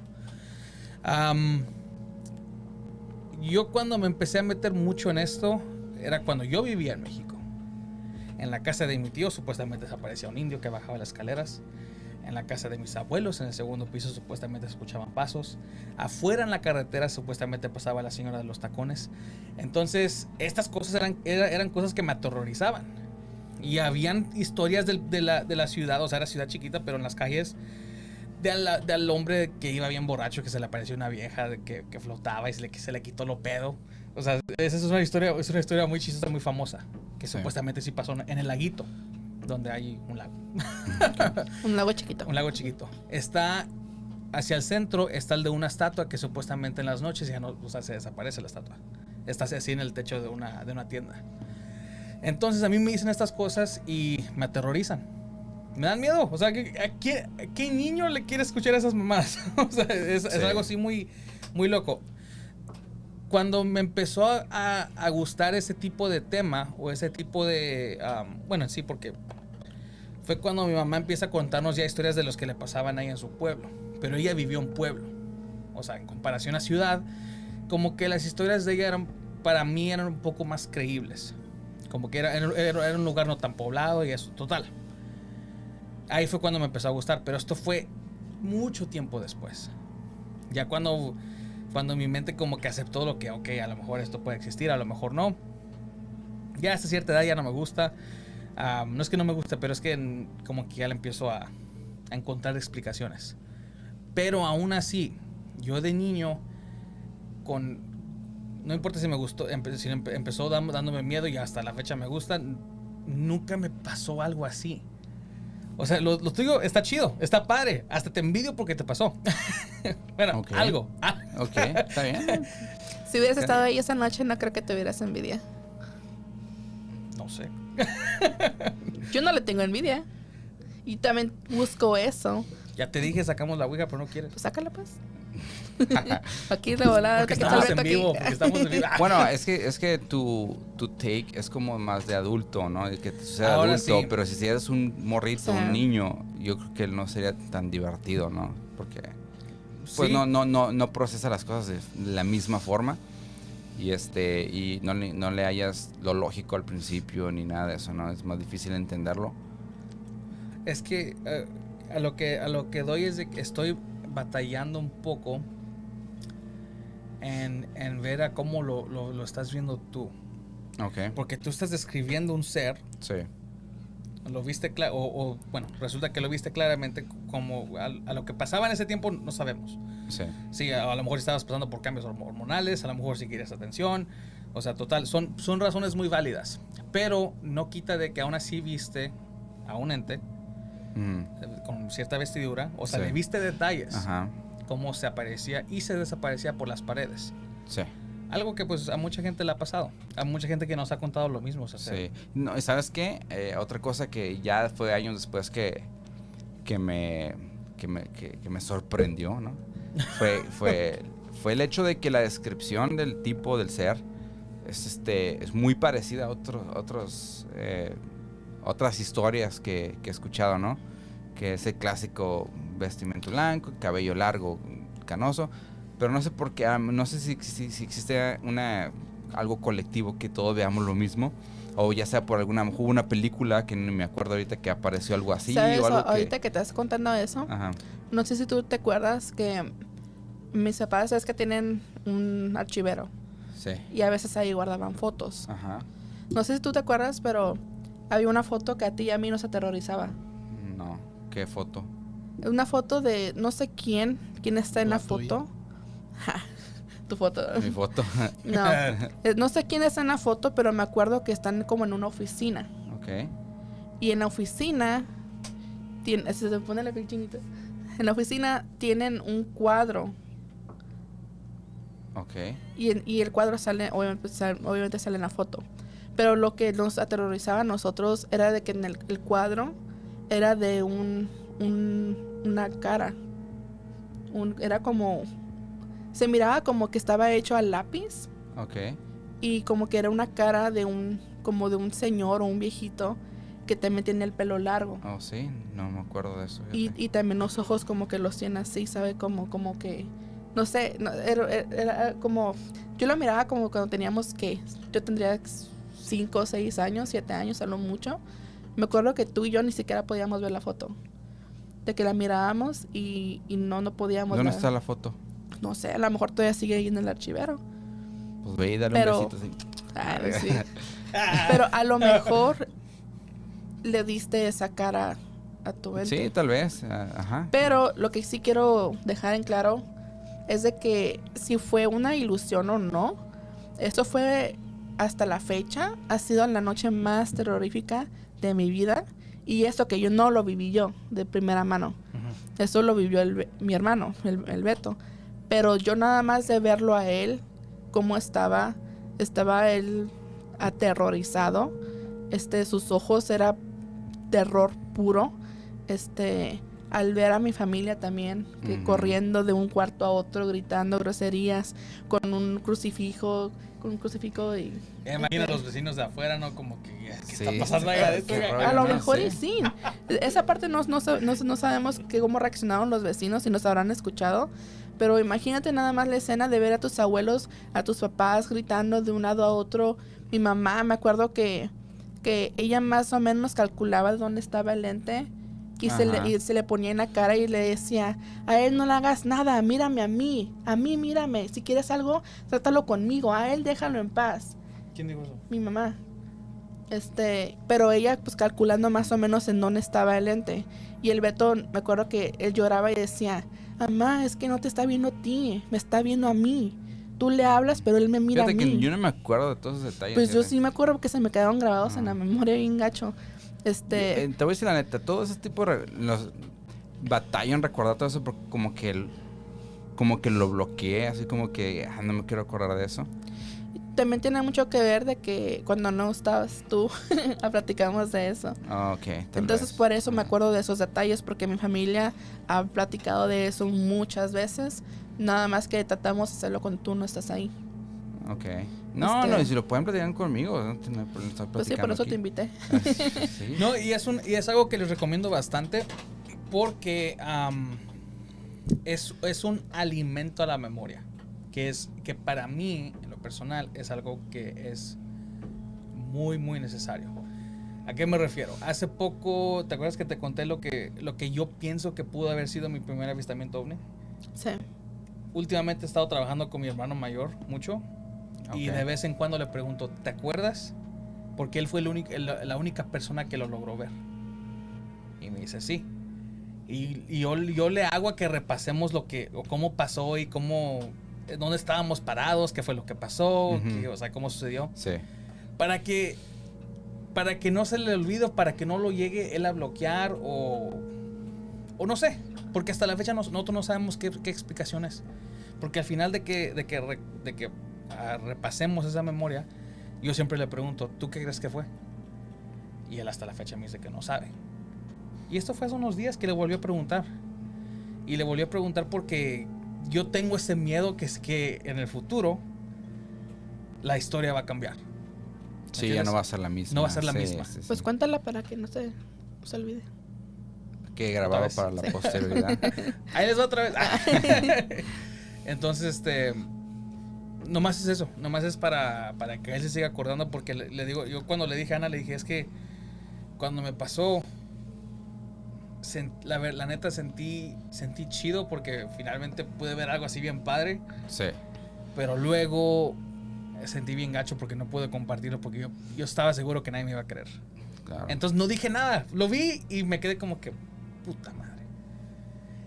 Yo cuando me empecé a meter mucho en esto, era cuando yo vivía en México. En la casa de mi tío supuestamente desaparecía un indio que bajaba las escaleras. En la casa de mis abuelos, en el segundo piso, supuestamente escuchaban pasos. Afuera en la carretera, supuestamente pasaba la señora de los tacones. Entonces, estas cosas eran, era- eran cosas que me aterrorizaban. Y habían historias de, la, de la ciudad, o sea, era ciudad chiquita, pero en las calles, del, del hombre que iba bien borracho, que se le apareció una vieja que, que flotaba y se le, que se le quitó lo pedo. O sea, esa es una historia, es una historia muy chistosa, muy famosa, que Sí. supuestamente sí pasó en el laguito, donde hay un lago. Un lago chiquito. Un lago chiquito. Está hacia el centro, está el de una estatua que supuestamente en las noches ya no, o sea, se desaparece la estatua. Está así en el techo de una, de una tienda. Entonces a mí me dicen estas cosas y me aterrorizan. Me dan miedo. O sea, ¿qué- ¿a qué, a qué niño le quiere escuchar esas mamadas? *laughs* o sea, es, es algo así muy, muy loco. Cuando me empezó a, gustar ese tipo de tema o ese tipo de... am, bueno, en sí, porque fue cuando mi mamá empieza a contarnos ya historias de los que le pasaban ahí en su pueblo. Pero ella vivió en pueblo. O sea, en comparación a ciudad, como que las historias de ella eran, para mí eran un poco más creíbles. Como que era, era un lugar no tan poblado y eso, total. Ahí fue cuando me empezó a gustar, pero esto fue mucho tiempo después. Ya cuando, cuando mi mente como que aceptó lo que, ok, a lo mejor esto puede existir, a lo mejor no. Ya hasta cierta edad ya no me gusta. Ah, no es que no me guste, pero es que en- como que ya le empiezo a, a encontrar explicaciones. Pero aún así, yo de niño, con... No importa si me gustó, empe- si empe- empezó dándome miedo y hasta la fecha me gusta, nunca me pasó algo así. O sea, lo, lo tuyo está chido, está padre, hasta te envidio porque te pasó. *laughs* bueno, algo. Ah, Ok, *laughs* está bien. Si hubieras estado ahí esa noche, no creo que te hubieras envidia. no sé. Yo no le tengo envidia. Y también busco eso. Ya te dije, sacamos la ouija, pero no quieres. Pues sácala, pues. *laughs* aquí de volada. Porque el estamos en vivo, porque estamos en vivo. *laughs* Bueno, es que, es que tu, tu take es como más de adulto, ¿no? De que tú seas Ahora adulto, sí. pero si eres un morrito, Sí. un niño, yo creo que no sería tan divertido, ¿no? Porque pues sí. no, no, no, no procesa las cosas de la misma forma y este y no le, no le hayas lo lógico al principio ni nada de eso, ¿no? Es más difícil entenderlo. Es que eh, a lo que a lo que doy es de que estoy batallando un poco en, en ver a cómo lo, lo- lo estás viendo tú. Ok. Porque tú estás describiendo un ser, Sí. lo viste claro, o, o, bueno, resulta que lo viste claramente como a, a lo que pasaba en ese tiempo no sabemos. Sí. Sí, a, a lo mejor estabas pasando por cambios hormo- hormonales, a lo mejor si querías atención. O sea, total, son, son razones muy válidas. Pero no quita de que aún así viste a un ente Mm, con cierta vestidura. O sea, Sí. le viste detalles. Ajá. Cómo se aparecía y se desaparecía por las paredes. Sí. Algo que pues a mucha gente le ha pasado. A mucha gente que nos ha contado lo mismo. o sea, Sí. No, ¿Sabes qué? Eh, otra cosa que ya fue años después que, que, me, que, me, que, que me sorprendió, ¿no? Fue, *laughs* fue, fue el hecho de que la descripción del tipo del ser es, este, es muy parecida a otros, otros, eh, otras historias que, que he escuchado, ¿no? Que es el clásico vestimento blanco, cabello largo, canoso. Pero no sé por qué, ah, no sé si, si, si existe una, algo colectivo que todos veamos lo mismo. O ya sea por alguna, hubo una película que no me acuerdo ahorita que apareció algo así ¿Sabes? o algo Ahorita que... que te estás contando eso, Ajá, no sé si tú te acuerdas que mis papás es que tienen un archivero sí, y a veces ahí guardaban fotos. ajá. No sé si tú te acuerdas, pero había una foto que a ti y a mí nos aterrorizaba. No, qué foto. Una foto de no sé quién, quién está en la, foto. *laughs* Ja, tu foto. Mi foto. *laughs* No, *laughs* eh, no sé quién está en la foto, pero me acuerdo que están como en una oficina. ok. Y en la oficina, tiene, se se pone la piel chinita. En la oficina tienen un cuadro Ok. Y, en- y el cuadro sale obviamente, sal- obviamente sale en la foto. Pero lo que nos aterrorizaba a nosotros era de que en el, el cuadro era de un, un- una cara. Un- era como... Se miraba como que estaba hecho a lápiz Ok. y como que era una cara de un como de un señor o un viejito que también tiene el pelo largo. Oh, sí. No me acuerdo de eso. Y, y también los ojos como que los tiene así, ¿sabe? Como, como que, no sé, no, era, era- era como, yo lo miraba como cuando teníamos que, yo tendría 5, 6 años, 7 años a lo mucho. Me acuerdo que tú y yo ni siquiera podíamos ver la foto. De que la mirábamos y, y no, no podíamos ¿Dónde ver. está la foto? No sé, a lo mejor todavía sigue ahí en el archivero. Pues ve y dale Pero- un besito así. Ay, sí. *laughs* Pero a lo mejor le diste esa cara a tu ente. Sí, tal vez. Ajá. Pero lo que sí quiero dejar en claro es de que si fue una ilusión o no, esto fue hasta la fecha, ha sido la noche más terrorífica de mi vida. Y esto que yo no lo viví yo de primera mano. Eso lo vivió el mi hermano, el, el Beto. Pero yo nada más de verlo a él, cómo estaba, estaba él aterrorizado. Este, sus ojos era terror puro. Este, al ver a mi familia también, que corriendo de un cuarto a otro, gritando groserías, con un crucifijo, con un crucifijo y Ya imagina a los vecinos de afuera, ¿no? Como que, ¿qué Sí. está pasando ahí adentro? A lo mejor y sí. Esa parte no, no, no, no sabemos que cómo reaccionaron los vecinos, si nos habrán escuchado. Pero imagínate nada más la escena de ver a tus abuelos, a tus papás gritando de un lado a otro. Mi mamá, me acuerdo que, que ella más o menos calculaba dónde estaba el lente y se, le, y se le ponía en la cara y le decía, a él no le hagas nada, mírame a mí, a mí mírame, si quieres algo, trátalo conmigo, a él déjalo en paz ¿Quién dijo eso? mi mamá. Este, pero ella pues calculando más o menos en dónde estaba el ente. Y el Beto, me acuerdo que él lloraba y decía, mamá, es que no te está viendo a ti, me está viendo a mí. Tú le hablas, pero él me mira Fíjate a mí. que yo no me acuerdo de todos esos detalles. pues yo sí me acuerdo que se me quedaron grabados en la memoria bien gacho. Este, Eh, te voy a decir la neta, todo ese tipo de... Los batallan recordar todo eso porque como que... el- como que lo bloqueé, así como que ah, no me quiero acordar de eso. también tiene mucho que ver de que cuando no estabas tú, *laughs* platicamos de eso. Ah, ok. tal Entonces vez. por eso me acuerdo de esos detalles, porque mi familia ha platicado de eso muchas veces. Nada más que tratamos de hacerlo cuando tú no estás ahí. Ok. No, Este- no, y si lo pueden platicar conmigo, no tiene problema estar Pues sí, por eso aquí. te invité. Ah, sí. *laughs* No, y es, un, y es algo que les recomiendo bastante porque am, es, es un alimento a la memoria. Que es que para mí, en lo personal, es algo que es muy, muy necesario. ¿A qué me refiero? Hace poco, ¿te acuerdas que te conté lo que, lo que yo pienso que pudo haber sido mi primer avistamiento ovni? Sí. Últimamente he estado trabajando con mi hermano mayor mucho y Ok. de vez en cuando le pregunto, ¿te acuerdas? Porque él fue el único- el- la única persona que lo logró ver. Y me dice, sí. Y, y yo, yo le hago a que repasemos lo que, o cómo pasó y cómo, eh, dónde estábamos parados, qué fue lo que pasó, Ujú. qué- o sea, cómo sucedió. Sí. Para que, para que no se le olvide, para que no lo llegue él a bloquear o, o no sé. Porque hasta la fecha nos- nosotros no sabemos qué, qué explicación es. Porque al final de que, de que, de que repasemos esa memoria, yo siempre le pregunto, ¿tú qué crees que fue? Y él hasta la fecha me dice que no sabe. Y esto fue hace unos días que le volvió a preguntar. Y le volvió a preguntar porque yo tengo ese miedo que es que en el futuro la historia va a cambiar. Sí, ya no va a ser la misma. No va a ser la Sí, misma. sí, sí. Pues cuéntala para que no se, no se olvide. Que grabado para la posterioridad. *laughs* Ahí les va otra vez. *laughs* Entonces, este. Nomás es eso. Nomás es para, para que él se siga acordando. Porque le, le digo, yo cuando le dije a Ana, le dije, es que cuando me pasó. sen- la, la neta sentí, sentí chido porque finalmente pude ver algo así bien padre. sí. Pero luego sentí bien gacho porque no pude compartirlo porque yo, yo estaba seguro que nadie me iba a creer. Claro. Entonces no dije nada. Lo vi y me quedé como que, puta madre.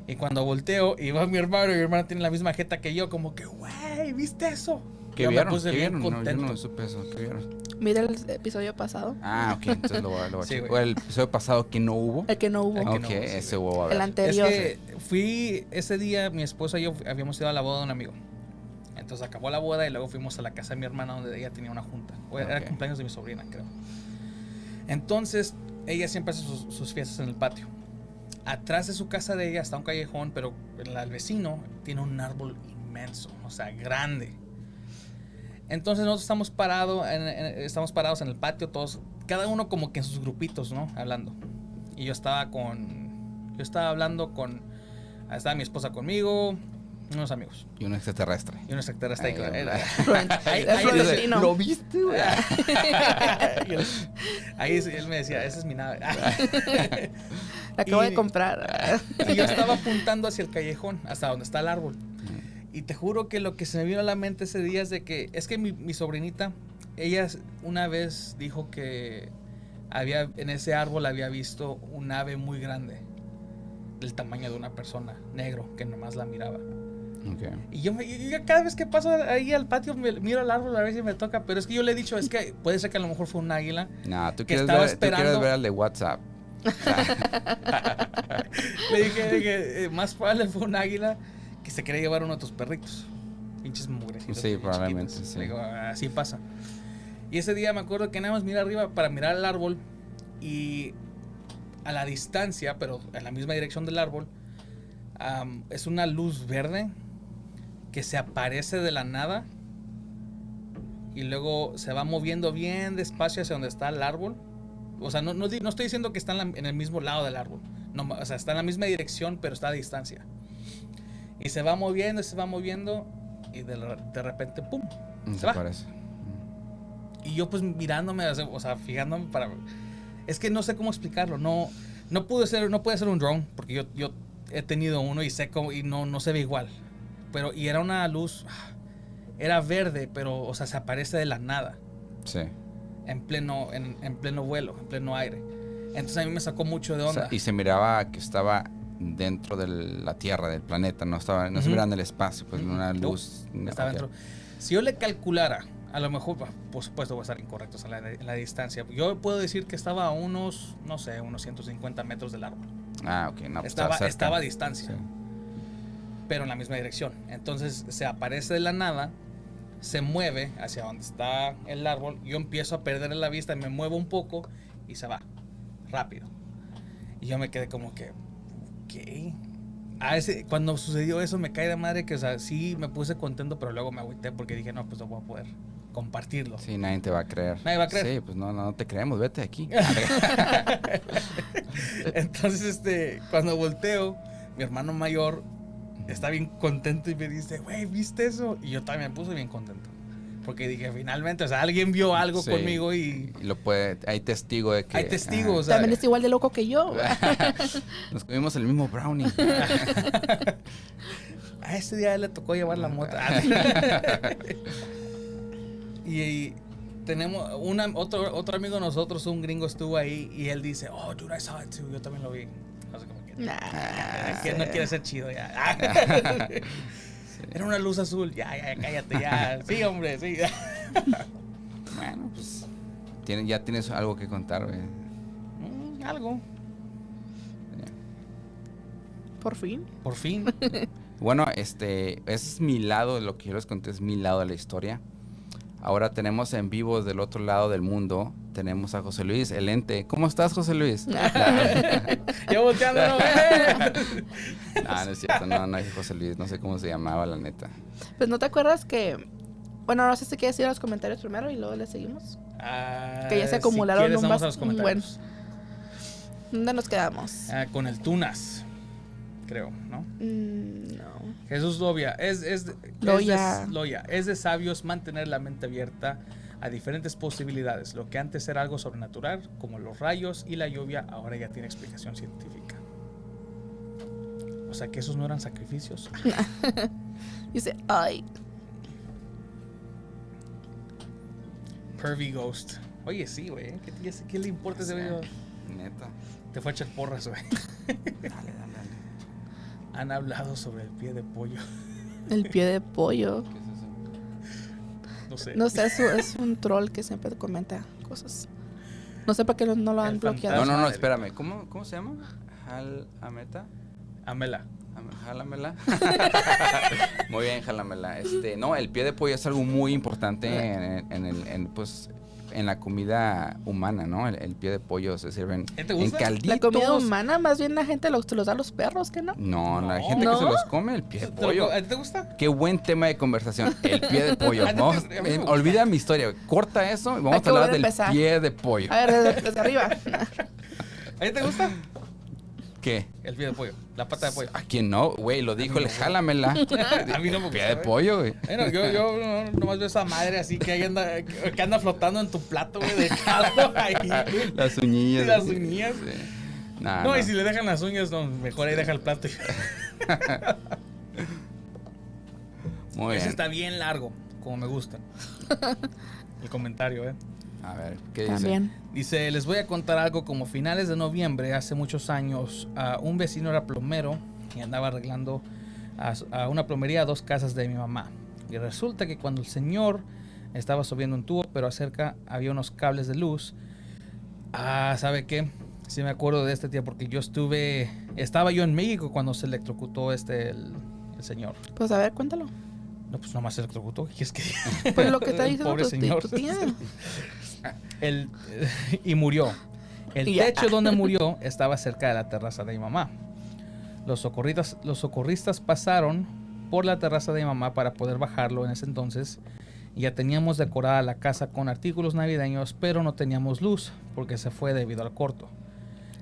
Y cuando volteo y va mi hermano y mi hermano tiene la misma jeta que yo, como que, güey, ¿viste eso? ¿Qué Yo me vieron? puse ¿Qué bien vieron? No, yo contento. no supe eso. ¿Qué vieron? Mira el episodio pasado, Ah, ok. Entonces lo voy a, lo voy a Sí. O el episodio pasado que no hubo. el que no hubo, El que ok, no hubo, sí, ese hubo a ver. el Es anterior. que fui ese día, mi esposa y yo habíamos ido a la boda de un amigo. Entonces acabó la boda y luego fuimos a la casa de mi hermana donde ella tenía una junta. O era cumpleaños de mi sobrina, creo. Entonces, ella siempre hace sus, sus fiestas en el patio. Atrás de su casa de ella está un callejón, pero el, vecino tiene un árbol inmenso, o sea, grande. Entonces nosotros estamos, parado en- en- estamos parados en el patio, todos, cada uno como que en sus grupitos, ¿no? Hablando. Y yo estaba con, yo estaba hablando con, estaba mi esposa conmigo, unos amigos. Y un extraterrestre. Y un extraterrestre. *laughs* ahí. Ahí-. ¿Lo *laughs* viste, güey? *laughs* Ahí él me decía, esa es mi nave. La acabo Y- de comprar. Y yo estaba *laughs* apuntando hacia el callejón, hasta donde está el árbol. Y te juro que lo que se me vino a la mente ese día es de que, es que mi, mi sobrinita, ella una vez dijo que había, en ese árbol había visto un ave muy grande, del tamaño de una persona, negro, que nomás la miraba. Ok. Y yo, me- yo cada vez que paso ahí al patio me, miro al árbol a ver si me toca, pero es que yo le he dicho, es que puede ser que a lo mejor fue un águila. No, tú Que quieres, estaba ver, tú quieres esperando- ver al de WhatsApp. *laughs* Le dije que eh, más probable fue un águila que se quería llevar uno de tus perritos. Pinches mugrecitos. Sí, probablemente, sí. Le digo, así pasa. Y ese día me acuerdo que nada más miré arriba para mirar el árbol y a la distancia, pero en la misma dirección del árbol, es una luz verde que se aparece de la nada y luego se va moviendo bien despacio hacia donde está el árbol. O sea, no, no, no estoy diciendo que está en, la- en el mismo lado del árbol. No, o sea, está en la misma dirección, pero está a distancia. Y se va moviendo, se va moviendo y de, de repente, ¡pum! Se va. Desaparece. Y yo pues mirándome, o sea, o sea, fijándome para... Es que no sé cómo explicarlo, no, no pude ser, no puede ser un drone, porque yo, yo he tenido uno y sé cómo, y no, no se ve igual. Pero, y era una luz, era verde, pero, o sea, se aparece de la nada, Sí. En pleno, en, en pleno vuelo, en pleno aire. Entonces a mí me sacó mucho de O sea, onda. y se miraba que estaba dentro de la Tierra, del planeta, no estaba, no se Ujú. miraba en el espacio, pues Ujú. una No, luz. Estaba ok. dentro. Si yo le calculara, a lo mejor, bah, por supuesto, voy a estar incorrecto en la, en la distancia. Yo puedo decir que estaba a unos, no sé, unos 150 metros del árbol. Ah, ok, no, pues estaba, cerca. estaba a distancia, Sí. pero en la misma dirección. Entonces se aparece de la nada, se mueve hacia donde está el árbol. Yo empiezo a perder la vista, me muevo un poco y se va rápido. Y yo me quedé como que, ¿qué? A ese, cuando sucedió eso me cae de madre que, o sea, sí me puse contento, pero luego me agüité porque dije, no, pues no voy a poder compartirlo. Sí, nadie te va a creer. Nadie va a creer. Sí, pues no, no te creemos, vete de aquí. *laughs* *laughs* Entonces, este, cuando volteo, mi hermano mayor está bien contento y me dice, güey, ¿viste eso? Y yo también me puse bien contento. Porque dije, finalmente, o sea, alguien vio algo Sí. conmigo y Y lo puede, hay testigo de que. hay testigos. o sea, También es igual de loco que yo. *laughs* nos comimos el mismo brownie. *laughs* a ese día le tocó llevar la moto. *laughs* y, y tenemos una, otro, otro amigo de nosotros, un gringo, estuvo ahí y él dice, oh, dude, I saw it too. Yo también lo vi. Así como Nah, que no quiere ser chido ya. *laughs* *laughs* Era una luz azul. Ya, ya, cállate, ya. Sí, hombre, sí. *laughs* bueno, pues. tiene- ya tienes algo que contar, güey. Mm, algo. Por fin. Por fin. Bueno, este, ese es mi lado, lo que yo les conté es mi lado de la historia. Ahora tenemos en vivo del otro lado del mundo, tenemos a José Luis, el ente. ¿Cómo estás, José Luis? Yo volteando, no, eh. *laughs* no, no es cierto, no, no es José Luis, no sé cómo se llamaba, la neta. Pues no te acuerdas que. Bueno, no sé si quieres ir a los comentarios primero y luego le seguimos. Ah, Que ya se si acumularon quieres, un vamos a los comentarios. ¿Dónde nos quedamos? Ah, con el Tunas, creo, ¿no? Mm, no. Jesús Loya, es, es, de- Loya. Es, de, Loya, es de sabios mantener la mente abierta a diferentes posibilidades. Lo que antes era algo sobrenatural, como los rayos y la lluvia, ahora ya tiene explicación científica. O sea que esos no eran sacrificios. *laughs* Dice, ay. Pervy Ghost. Oye, sí, güey. ¿Qué, qué- le importa ese video? Neta. Te fue a echar porras, güey. *laughs* Dale, dale. Han hablado sobre el pie de pollo. *laughs* El pie de pollo. ¿Qué es eso? No sé. No sé, es, un- es un troll que siempre comenta cosas. No sé por qué no, no lo han El bloqueado. No, no, no, espérame. ¿Cómo, cómo se llama? Hal Ameta. Amela. Jálamela. *laughs* muy bien, jálamela. Este, no, el pie de pollo es algo muy importante *laughs* en, en el, en, pues, en la comida humana, ¿no? El, el pie de pollo se sirven ¿Eh, te en calditos. La comida humana, más bien la gente los, los da a los perros, ¿qué no? No, la No. gente que se los come el pie de ¿Te lo- pollo. ¿A ti te gusta? Qué buen tema de conversación, el pie de pollo. *laughs* Vamos, eh, olvida mi historia, corta eso y vamos a hablar del empezar. pie de pollo. A ver, desde, desde arriba. *laughs* ¿A ti te gusta? ¿Qué? El pie de pollo, la pata de pollo. ¿A quién no? Güey, lo dijo gusta. jálamela. *laughs* A mí no me Pie gusta, de pollo, güey. Bueno, yo, yo no- nomás veo esa madre así que ahí anda, que anda flotando en tu plato, güey, de caldo *laughs* ahí. Las uñillas. Las así. uñillas. Sí. Nah, no, no. y si le dejan las uñas, no, mejor ahí deja el plato. *laughs* Muy Ese bien. está bien largo, como me gusta. El comentario, ¿eh? A ver, ¿qué dice? También. Dice, les voy a contar algo como finales de noviembre, hace muchos años, a un vecino era plomero y andaba arreglando a, una plomería a dos casas de mi mamá. Y resulta que cuando el señor estaba subiendo un tubo, pero acerca había unos cables de luz. Ah, ¿sabe qué? Sí me acuerdo de este día porque yo estuve, estaba yo en México cuando se electrocutó este, el, el señor. Pues a ver, cuéntalo. No, pues nomás se electrocutó. ¿Qué es que? Pues lo que está *laughs* diciendo tu, tu tía. *laughs* El, y murió. El Y techo donde murió estaba cerca de la terraza de mi mamá. Los socorristas, los socorristas pasaron por la terraza de mi mamá para poder bajarlo en ese entonces. Ya teníamos decorada la casa con artículos navideños, pero no teníamos luz porque se fue debido al corto.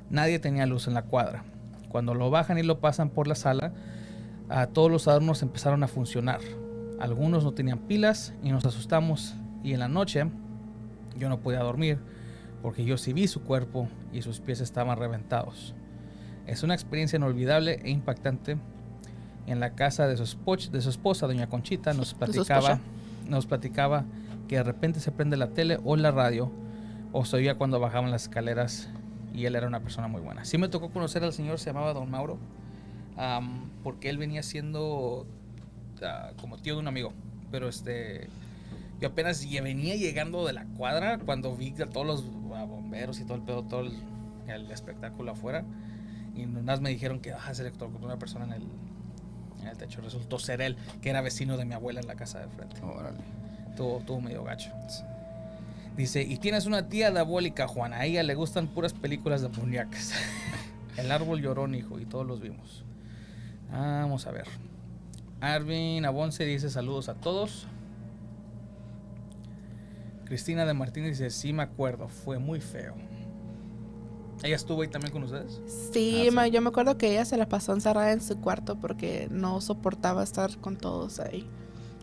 Nadie tenía luz en la cuadra. Cuando lo bajan y lo pasan por la sala, a todos los adornos empezaron a funcionar. Algunos no tenían pilas y nos asustamos. Y en la noche yo no podía dormir porque yo sí vi su cuerpo y sus pies estaban reventados. Es una experiencia inolvidable e impactante. En la casa de su, espoch- de su esposa, doña Conchita, nos platicaba, nos platicaba que de repente se prende la tele o la radio o se oía cuando bajaban las escaleras y él era una persona muy buena. Sí me tocó conocer al señor, se llamaba Don Mauro, am, porque él venía siendo ah, como tío de un amigo, pero este yo apenas venía llegando de la cuadra cuando vi a todos los bomberos y todo el pedo, todo el, el espectáculo afuera. Y más me dijeron que ah, se electrocutó una persona en el, en el techo. Resultó ser él, que era vecino de mi abuela en la casa de frente. Órale. Tuvo, tuvo medio gacho. Dice, y tienes una tía diabólica, Juana. A ella le gustan puras películas de muñecas. *laughs* el árbol llorón, hijo, y todos los vimos. Vamos a ver. Arvin Abonce dice saludos a todos. Cristina de Martínez dice, sí me acuerdo, fue muy feo. ¿Ella estuvo ahí también con ustedes? Sí, Ah, sí. ma- yo me acuerdo que ella se la pasó encerrada en su cuarto porque no soportaba estar con todos ahí.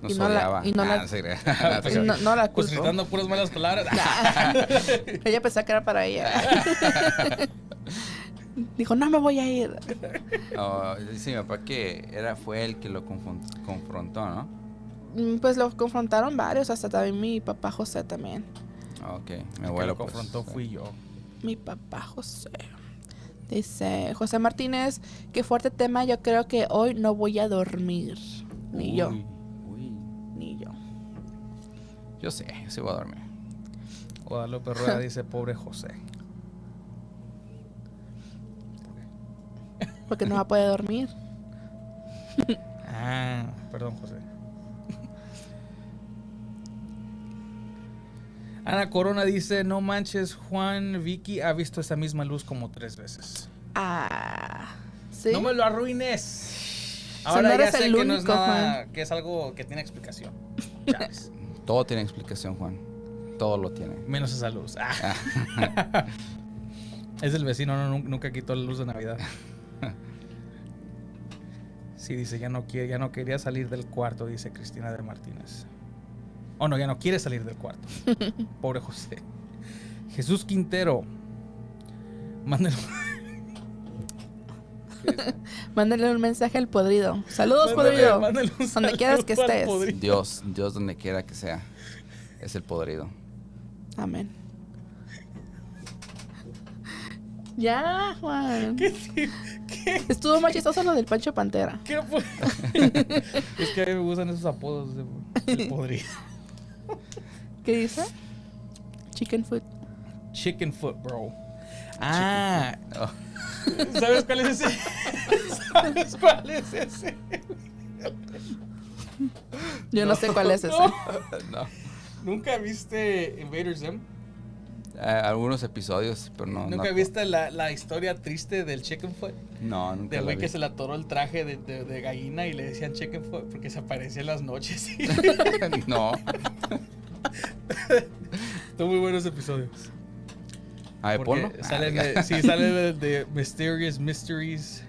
Nos Y no la- y no la- Ah. *laughs* Pues, Y no, no la Pues culpo. gritando puras malas palabras. *laughs* ella pensaba que era para ella. *laughs* Dijo, no me voy a ir. Oh, dice mi papá que era, fue él que lo confron- confrontó, ¿no? Mm, Pues lo confrontaron varios, hasta también mi papá José también. Ok, mi El que abuelo lo pues, confrontó fui yo. Mi papá José. Dice José Martínez, qué fuerte tema, yo creo que hoy no voy a dormir. Ni yo, uy. ni yo. Yo sé, yo sí voy a dormir. Guadalupe *laughs* Rueda dice, pobre José. Porque no va a poder dormir. *laughs* Ah, perdón, José. Ana Corona dice, no manches, Juan Vicky ha visto esa misma luz como tres veces. Ah, sí. No me lo arruines. Ahora no ya eres sé el que no es único, nada, que es algo que tiene explicación. *laughs* Todo tiene explicación, Juan. Todo lo tiene. Menos esa luz. Ah. *laughs* es el vecino, no, nu- nunca quitó la luz de Navidad. *laughs* Sí, dice, ya no, quiere, ya no quería salir del cuarto, dice Cristina de Martínez. Oh, no, ya no quiere salir del cuarto. *laughs* Pobre José. Jesús Quintero. Mándale, Mándale un mensaje al podrido. Saludos, mándale- podrido. mándale un Donde quieras que estés. podrido. Dios, Dios donde quiera que sea, es el podrido. Amén. Ya, Juan. ¿Qué? ¿Qué? Estuvo más chistoso lo del Pancho Pantera. ¿Qué *laughs* es que a mí me gustan esos apodos de, de podrido. *laughs* ¿Qué dice? Chicken food. Chicken foot, bro. Ah, Oh, ¿Sabes cuál es ese? ¿Sabes cuál es ese? Yo no, sé cuál es ese. no. ¿Nunca viste Invader Zim? Algunos episodios, pero no. ¿Nunca no, viste la, la historia triste del Chicken Foot? No, nunca. Del güey que se le atoró el traje de, de- de gallina y le decían Chicken Foot porque se aparecía en las noches. *laughs* *laughs* no. Están muy buenos episodios. A ver, Porque ponlo. Sale Ah, de, sí, sale *laughs* de, de Mysterious Mysteries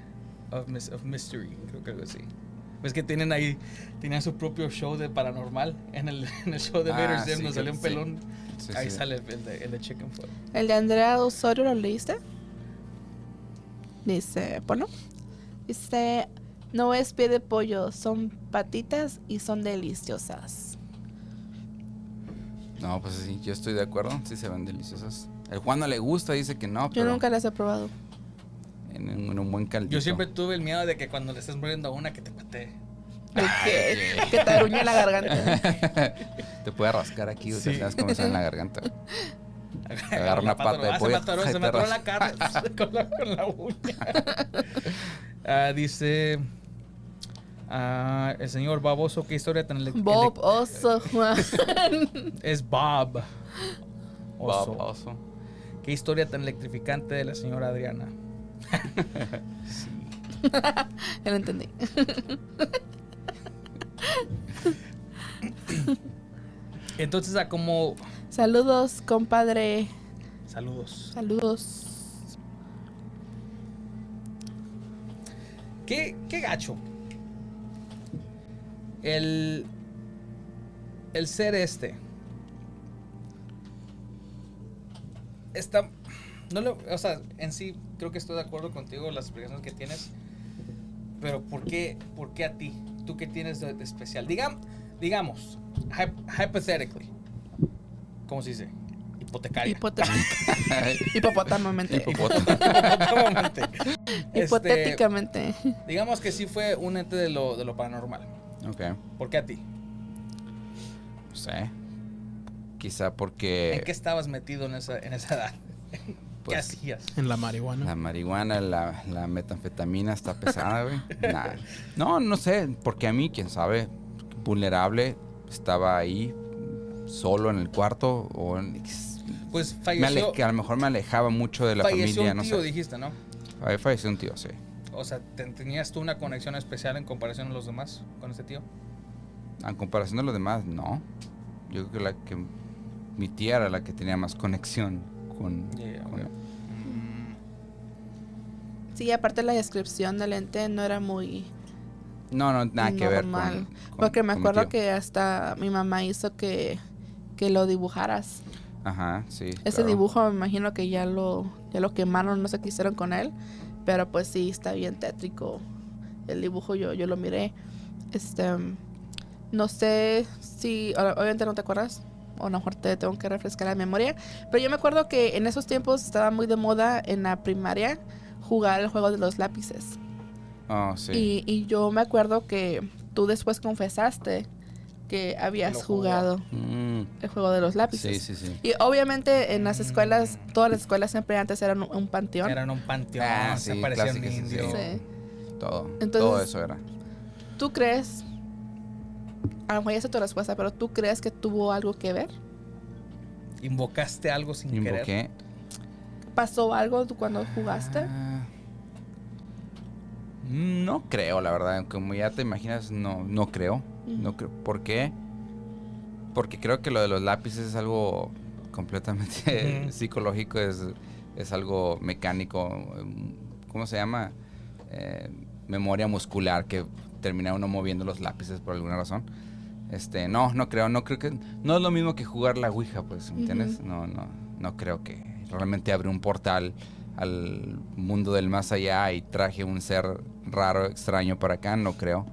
of, Mys- of Mystery, creo que algo así. Pues que tienen ahí, tenían su propio show de paranormal. En el, *laughs* en el show de Ah, Vader Zim sí, nos salió un pelón. Sí, ahí sí. sale el de, el de Chicken Foot. El de Andrea Osorio, ¿lo leíste? Dice, bueno, dice, no es pie de pollo, son patitas y son deliciosas. No, pues sí, yo estoy de acuerdo. Sí se ven deliciosas. El Juan no le gusta, dice que no, Yo pero nunca las he probado. en, un- en un buen caldito. Yo siempre tuve el miedo de que cuando le estés muriendo a una que te patee. El que, te aruñe la garganta. *laughs* Te puede rascar aquí, o Sí. te das comenzar en la garganta. *laughs* Agarra una pata de Ah, pollo. Se me atoró, Ay, se me atoró la carne *laughs* con la, con la uña. Ah, dice ah, el señor Baboso, ¿qué historia tan Bob, oso, Juan. Es Bob. Oso. Baboso. ¿Qué historia tan electrificante de la señora Adriana? Ya lo entendí. Entonces, a como. Saludos, compadre. Saludos. Saludos. ¿Qué, qué gacho? El. El ser este. Está. No lo, o sea, en sí creo que estoy de acuerdo contigo las explicaciones que tienes. Pero ¿por qué, por qué a ti? ¿Tú qué tienes de, de especial? Digam, digamos, hy- hypothetically. ¿Cómo se dice? Hipotecaria. *laughs* Hipopótamo. Hipotéticamente. *laughs* Este, Hipotéticamente. digamos que sí fue un ente de lo, de lo paranormal. ok. ¿Por qué a ti? No sé. Quizá porque ¿En qué estabas metido en esa, en esa edad? ¿Qué Pues, hacías? En la marihuana. la marihuana, la, la metanfetamina está pesada, güey. *laughs* Nah. No, no sé, porque a mí, quién sabe, vulnerable, estaba ahí solo en el cuarto o en- Pues me falleció, que a lo mejor me alejaba mucho de la falleció familia, un no tío, sé. dijiste, ¿no? Falle- Falleció un tío, sí. O sea, ¿te- ¿tenías tú una conexión especial en comparación a los demás con ese tío? En comparación de los demás, no. Yo creo que la que mi tía era la que tenía más conexión con, Yeah, con- ok. Sí, aparte la descripción del ente no era muy No, no, nada que ver con, normal. con- Porque me acuerdo tío. que hasta mi mamá hizo que, que lo dibujaras. Ajá, sí. Ese claro. dibujo me imagino que ya lo, ya lo quemaron, no sé qué hicieron con él. Pero pues sí, está bien tétrico. El dibujo yo, yo lo miré. Este no sé si. Obviamente no te acuerdas. O a lo mejor te tengo que refrescar la memoria. Pero yo me acuerdo que en esos tiempos estaba muy de moda en la primaria jugar el juego de los lápices. Oh, sí. Y, y yo me acuerdo que tú después confesaste que habías jugado Mm, el juego de los lápices. sí, sí, sí. Y obviamente en las escuelas, todas las escuelas siempre antes eran un, un panteón. Eran un panteón, Ah, se sí, parecía un clásicas, sí, indio. Sí. Todo. Entonces- todo eso era. ¿Tú crees? A lo mejor ya sé tu respuesta, pero ¿tú crees que tuvo algo que ver? Invocaste algo sin querer. Invoqué. ¿Pasó algo cuando jugaste? Ah, no creo, la verdad. Como ya te imaginas, no, no creo. No Ujú. creo. ¿Por qué? Porque creo que lo de los lápices es algo completamente *laughs* psicológico, es, es algo mecánico. em, ¿Cómo se llama? Eh, memoria muscular que termina uno moviendo los lápices por alguna razón. Este, no, no creo, no creo que no es lo mismo que jugar la Ouija, pues, ¿me entiendes? No, no, no creo que realmente abre un portal al mundo del más allá y traje un ser raro, extraño para acá, no creo.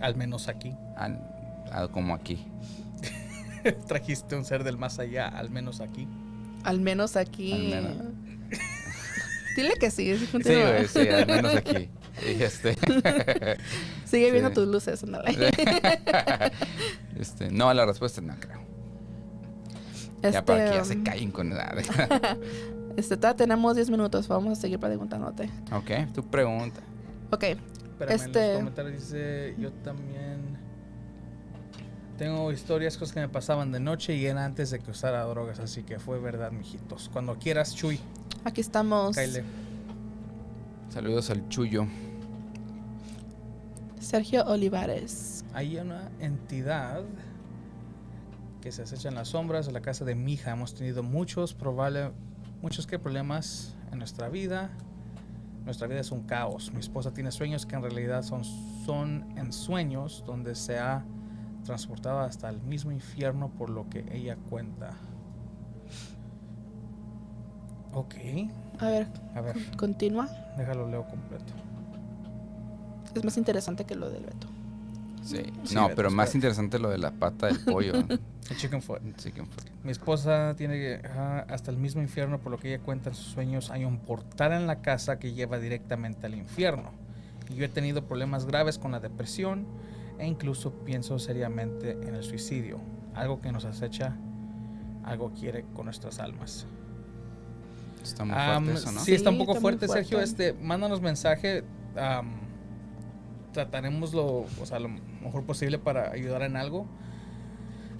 Al menos aquí. Al- al- como aquí. *laughs* Trajiste un ser del más allá, al menos aquí. Al menos aquí. Al menos. Dile que sí. sí, Sí, sí, al menos aquí. *laughs* Y este, *laughs* Sigue viendo Sí. tus luces, ándale. *laughs* *laughs* este, no, la respuesta no creo. Ya para que ya se Este, callen con edad. *laughs* Este, todavía tenemos 10 minutos, vamos a seguir preguntándote. Ok, tu pregunta. Ok, Espérame, en Este- los comentarios dice, yo también tengo historias, cosas que me pasaban de noche y era antes de que usara drogas, así que fue verdad, mijitos. Cuando quieras, Chuy, aquí estamos. Kyle. Saludos al Chuyo. Sergio Olivares. Hay una entidad que se acecha en las sombras de la casa de mi hija. Hemos tenido muchos, probable, muchos que problemas en nuestra vida. Nuestra vida es un caos. Mi esposa tiene sueños que en realidad son, son en sueños donde se ha transportado hasta el mismo infierno por lo que ella cuenta. Ok, A ver, a ver, continúa. déjalo leo completo. Es más interesante que lo del Beto. Sí. Sí, no, Beto, pero más interesante lo de la pata del pollo. *laughs* El chicken foot. Mi esposa tiene hasta el mismo infierno, por lo que ella cuenta en sus sueños. Hay un portal en la casa que lleva directamente al infierno. Y yo he tenido problemas graves con la depresión e incluso pienso seriamente en el suicidio. Algo que nos acecha, algo quiere con nuestras almas. Está muy fuerte eso, ¿no? Sí, está un poco fuerte, Sergio. Este, mándanos mensaje. Trataremos lo, o sea, lo mejor posible para ayudar en algo.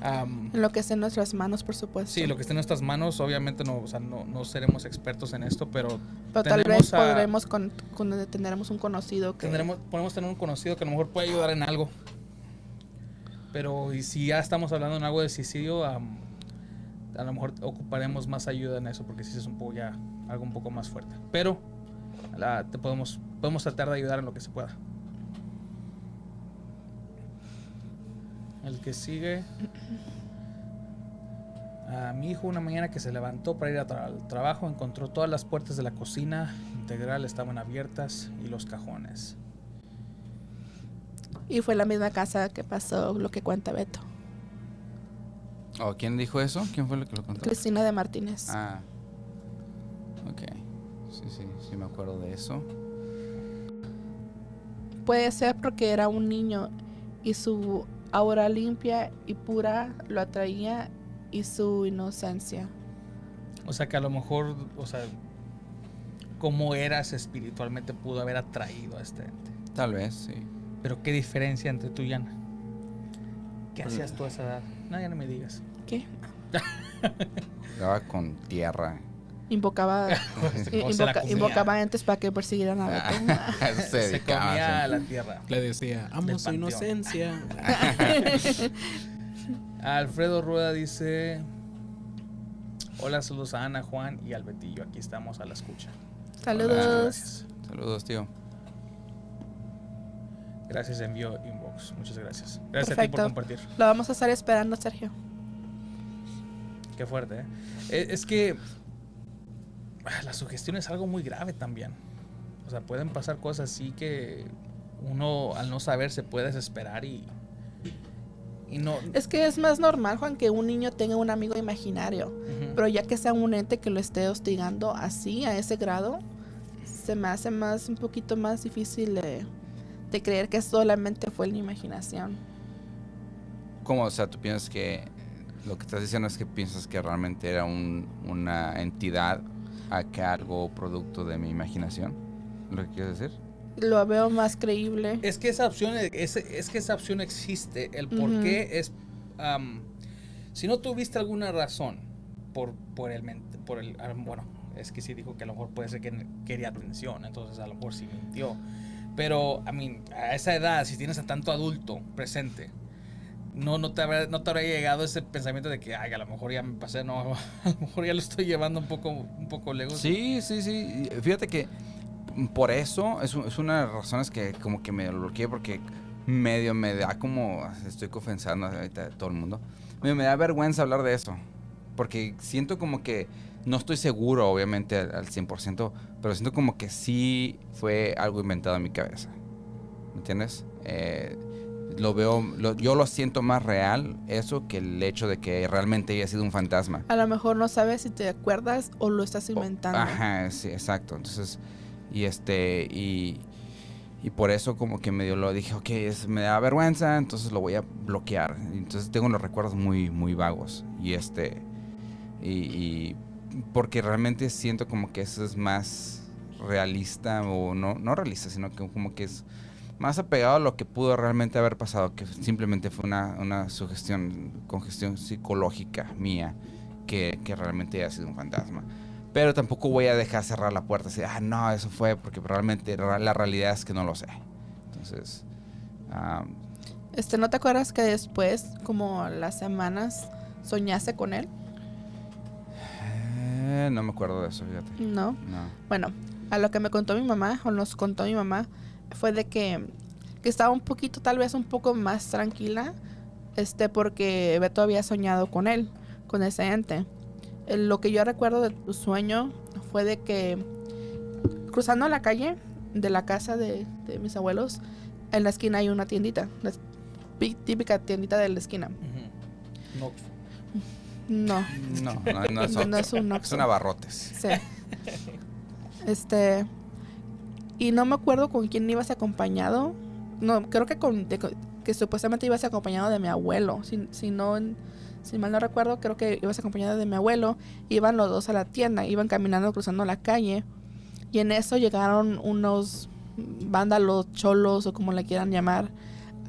Am, En lo que esté en nuestras manos, por supuesto. Sí, lo que esté en nuestras manos, obviamente no, o sea, no, no seremos expertos en esto, pero Pero tal vez a- podremos con, con- tendremos un conocido que... tendremos, podemos tener un conocido que a lo mejor puede ayudar en algo. Pero y si ya estamos hablando en algo de suicidio, am, a lo mejor ocuparemos más ayuda en eso, porque sí es un poco ya algo un poco más fuerte. Pero la- te podemos, podemos tratar de ayudar en lo que se pueda. El que sigue. A mi hijo una mañana que se levantó para ir tra- al trabajo encontró todas las puertas de la cocina integral estaban abiertas y los cajones. Y fue la misma casa que pasó lo que cuenta Beto. Oh, ¿Quién dijo eso? ¿Quién fue el que lo contó? Cristina de Martínez. Ah. Ok. Sí, sí, sí me acuerdo de eso. Puede ser porque era un niño y su aura limpia y pura lo atraía y su inocencia. O sea que a lo mejor, o sea, cómo eras espiritualmente pudo haber atraído a este ente. Tal vez, sí. Pero qué diferencia entre tú y Ana. ¿Qué Pues- hacías tú a esa edad? No, ya no me digas. ¿Qué? *laughs* Jugaba con tierra. Invocaba, *laughs* ¿Cómo se la invoca- comía? invocaba entes para que persiguieran a Beto. *laughs* Eso se Se dedicaba a comía hacer. la tierra. Le decía, amo su inocencia. *laughs* Alfredo Rueda dice: Hola, saludos a Ana, Juan y al Betillo. Aquí estamos a la escucha. Saludos. Gracias. Saludos, tío. Gracias, envío inbox. Muchas gracias. Gracias a ti por compartir. Lo vamos a estar esperando, Sergio. Qué fuerte, ¿eh? Eh, Es que ah, la sugestión es algo muy grave también. O sea, pueden pasar cosas así que uno al no saber se puede desesperar y, y no... Es que es más normal, Juan, que un niño tenga un amigo imaginario. Pero ya que sea un ente que lo esté hostigando así, a ese grado, se me hace más un poquito más difícil de, de creer que solamente fue la imaginación. ¿Cómo? O sea, tú piensas que lo que estás diciendo es que piensas que realmente era un- una entidad a que algo producto de mi imaginación. ¿Lo que quieres decir? Lo veo más creíble. Es que esa opción, es, es que esa opción existe. El por qué es... si no tuviste alguna razón por, por el... Por el bueno, es que sí dijo que a lo mejor puede ser que quería atención, entonces a lo mejor sí mintió. Pero, a mí, a esa edad, si tienes a tanto adulto presente, no, no, te habrá, no te habrá llegado ese pensamiento de que, ay, a lo mejor ya me pasé, no, *laughs* a lo mejor ya lo estoy llevando un poco, un poco lejos. Sí, sí, sí. Fíjate que por eso es una de las razones que como que me bloqueé porque medio me da como, estoy confesando ahorita a todo el mundo, medio me da vergüenza hablar de eso. Porque siento como que, no estoy seguro obviamente al, al 100%, pero siento como que sí fue algo inventado en mi cabeza. ¿Me entiendes? Eh, lo veo, lo- yo lo siento más real eso que el hecho de que realmente haya sido un fantasma. A lo mejor no sabes si te acuerdas o lo estás inventando. Ajá, sí, exacto. Entonces, y este, y, y por eso como que medio lo dije, ok, es, me da vergüenza, entonces lo voy a bloquear. Entonces tengo los recuerdos muy, muy vagos. Y este, y, y porque realmente siento como que eso es más realista o no, no realista, sino que como que es más apegado a lo que pudo realmente haber pasado, que simplemente fue una, una sugestión, congestión psicológica mía, que, que realmente haya sido un fantasma. Pero tampoco voy a dejar cerrar la puerta decir, ah, no, eso fue, porque realmente la realidad es que no lo sé. Entonces, ah, Este, ¿no te acuerdas que después, como las semanas, soñaste con él? eh, no me acuerdo de eso, fíjate. No. No. Bueno, a lo que me contó mi mamá, o nos contó mi mamá, fue de que, que estaba un poquito, tal vez un poco más tranquila, este, porque Beto había soñado con él, con ese ente. Lo que yo recuerdo de tu sueño fue de que cruzando la calle de la casa de, de mis abuelos, en la esquina hay una tiendita, la pi- típica tiendita de la esquina. No. No, No, no, no es, *laughs* no, no es un es Oxxo. un abarrotes. Sí. Este. Y no me acuerdo con quién ibas acompañado. No, creo que con. que supuestamente ibas acompañado de mi abuelo. Si, si no. Si mal no recuerdo, creo que ibas acompañado de mi abuelo. Iban los dos a la tienda. Iban caminando, cruzando la calle. Y en eso llegaron unos vándalos, cholos o como le quieran llamar.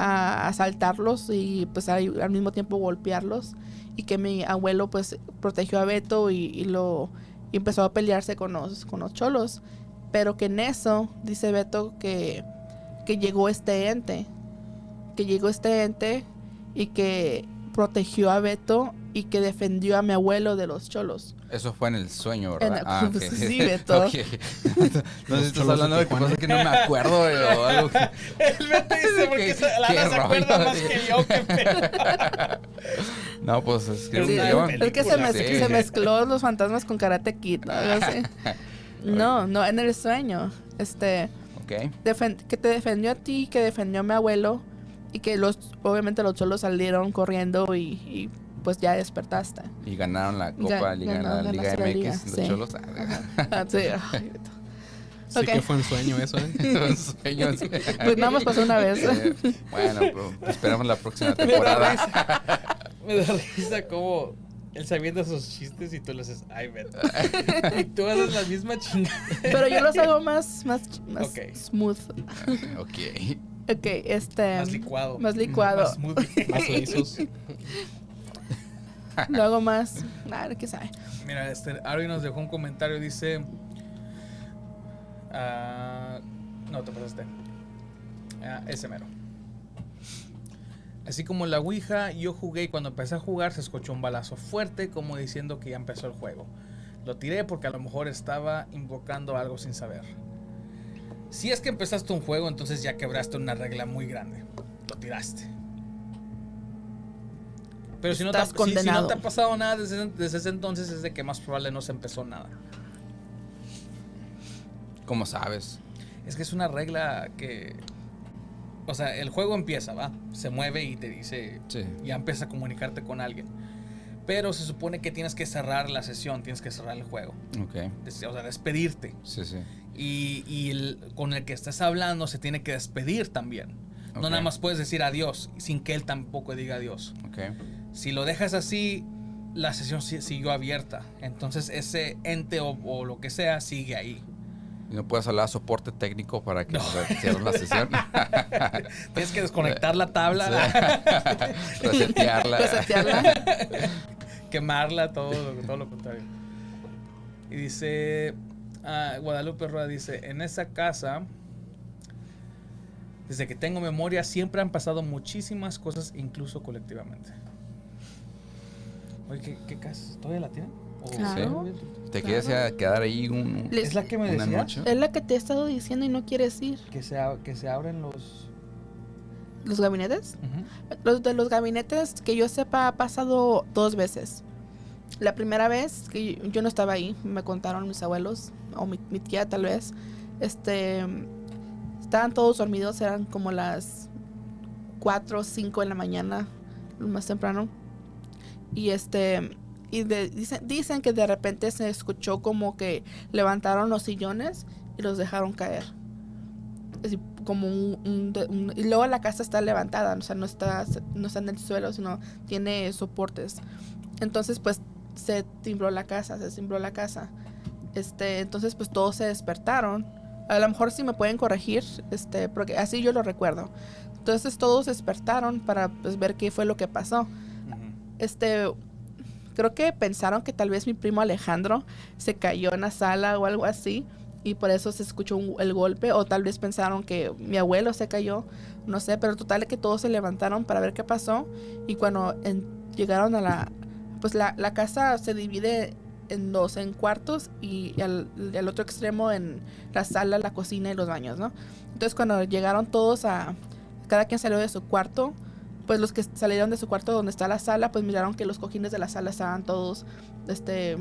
A asaltarlos y pues al mismo tiempo golpearlos. Y que mi abuelo pues protegió a Beto y, lo empezó a pelearse con los, con los cholos. Pero que en eso, dice Beto, que, que llegó este ente. Que llegó este ente y que protegió a Beto y que defendió a mi abuelo de los cholos. Eso fue en el sueño, En ¿verdad? el- pues, *laughs* sí, Beto. Ok. *laughs* no sé si estás cholos hablando de de que no me acuerdo *laughs* o algo que... El Beto dice porque ¿Qué- se, la qué Ana se acuerda más que yo. Que. No, pues es que Es Sí, es que se, mez- sí. se mezcló los fantasmas con Karate Kid, ¿no? No, no, en el sueño. Este, que te defendió a ti, que defendió a mi abuelo y que los, obviamente los cholos salieron corriendo y, y, pues ya despertaste. Y ganaron la Ga- Copa Liga, ganaron la Liga la MX, Liga, los sí. cholos. Ah, sí, ay, *laughs* Beto. Sí Ok. que fue un sueño eso, ¿eh? *laughs* Un sueño así. Pues nada más pasó una vez. *laughs* Eh, bueno, pero esperamos la próxima Me da temporada. risa. Me da risa como él se avienta sus chistes y tú le haces, ay, Beto. y tú haces la misma chingada. Pero yo los hago más, más, más Ok. smooth. ok. Ok, este. Más licuado. Más licuado. Más smoothie. Más lisos. *laughs* Lo hago más. Nada, qué sabe. Mira, este, Ari nos dejó un comentario, dice... ah, no, te pasaste. Ah, ese mero. Así como la Ouija, yo jugué y cuando empecé a jugar se escuchó un balazo fuerte como diciendo que ya empezó el juego. Lo tiré porque a lo mejor estaba invocando algo sin saber. Si es que empezaste un juego, entonces ya quebraste una regla muy grande. Lo tiraste. Pero si no, te si- si no te ha pasado nada desde, desde ese entonces, es de que más probable no se empezó nada. ¿Cómo sabes? Es que es una regla que. O sea, el juego empieza, ¿va? Se mueve y te dice. Sí. Ya empieza a comunicarte con alguien. Pero se supone que tienes que cerrar la sesión, tienes que cerrar el juego. Ok. O sea, despedirte. Sí, sí. Y, y el- con el que estés hablando se tiene que despedir también. No nada más puedes decir adiós sin que él tampoco diga adiós. Ok. Si lo dejas así, la sesión si- siguió abierta. Entonces ese ente o, o lo que sea sigue ahí. ¿Y no puedes hablar a soporte técnico para que No. se cierre la sesión? *laughs* Tienes que desconectar la tabla. Sí. *laughs* Resetearla. Resetearla. *laughs* quemarla, todo lo, todo lo contrario. Y dice, ah, Guadalupe Roa dice, en esa casa, desde que tengo memoria, siempre han pasado muchísimas cosas, incluso colectivamente. Oye, ¿qué, qué casa? ¿Todavía la tienen? ¿O- Claro. ¿Te quieres Claro. quedar ahí un, Le- ¿Es la que me una noche? Es la que te he estado diciendo y no quieres ir. Que se, que se abren los... ¿Los gabinetes? Los de los gabinetes, que yo sepa, ha pasado dos veces. La primera vez que yo, yo no estaba ahí, me contaron mis abuelos, o mi, mi tía tal vez, este, estaban todos dormidos, eran como las 4 o 5 de la mañana, más temprano. Y este, y de- dicen, dicen que de repente se escuchó como que levantaron los sillones y los dejaron caer. Así como un, un- un- y luego la casa está levantada, o sea, no está, no está en el suelo, sino tiene soportes. Entonces, pues, se timbró la casa, se timbró la casa. Este, entonces pues todos se despertaron. A lo mejor si me pueden corregir, este, porque así yo lo recuerdo. Entonces todos despertaron para pues, ver qué fue lo que pasó. Este, creo que pensaron que tal vez mi primo Alejandro se cayó en la sala o algo así y por eso se escuchó el golpe o tal vez pensaron que mi abuelo se cayó, no sé, pero total que todos se levantaron para ver qué pasó y cuando llegaron a la, pues la, la casa se divide en dos, en cuartos y al, al otro extremo en la sala, la cocina y los baños, ¿no? Entonces cuando llegaron todos a, cada quien salió de su cuarto, pues los que salieron de su cuarto donde está la sala, pues miraron que los cojines de la sala estaban todos, este,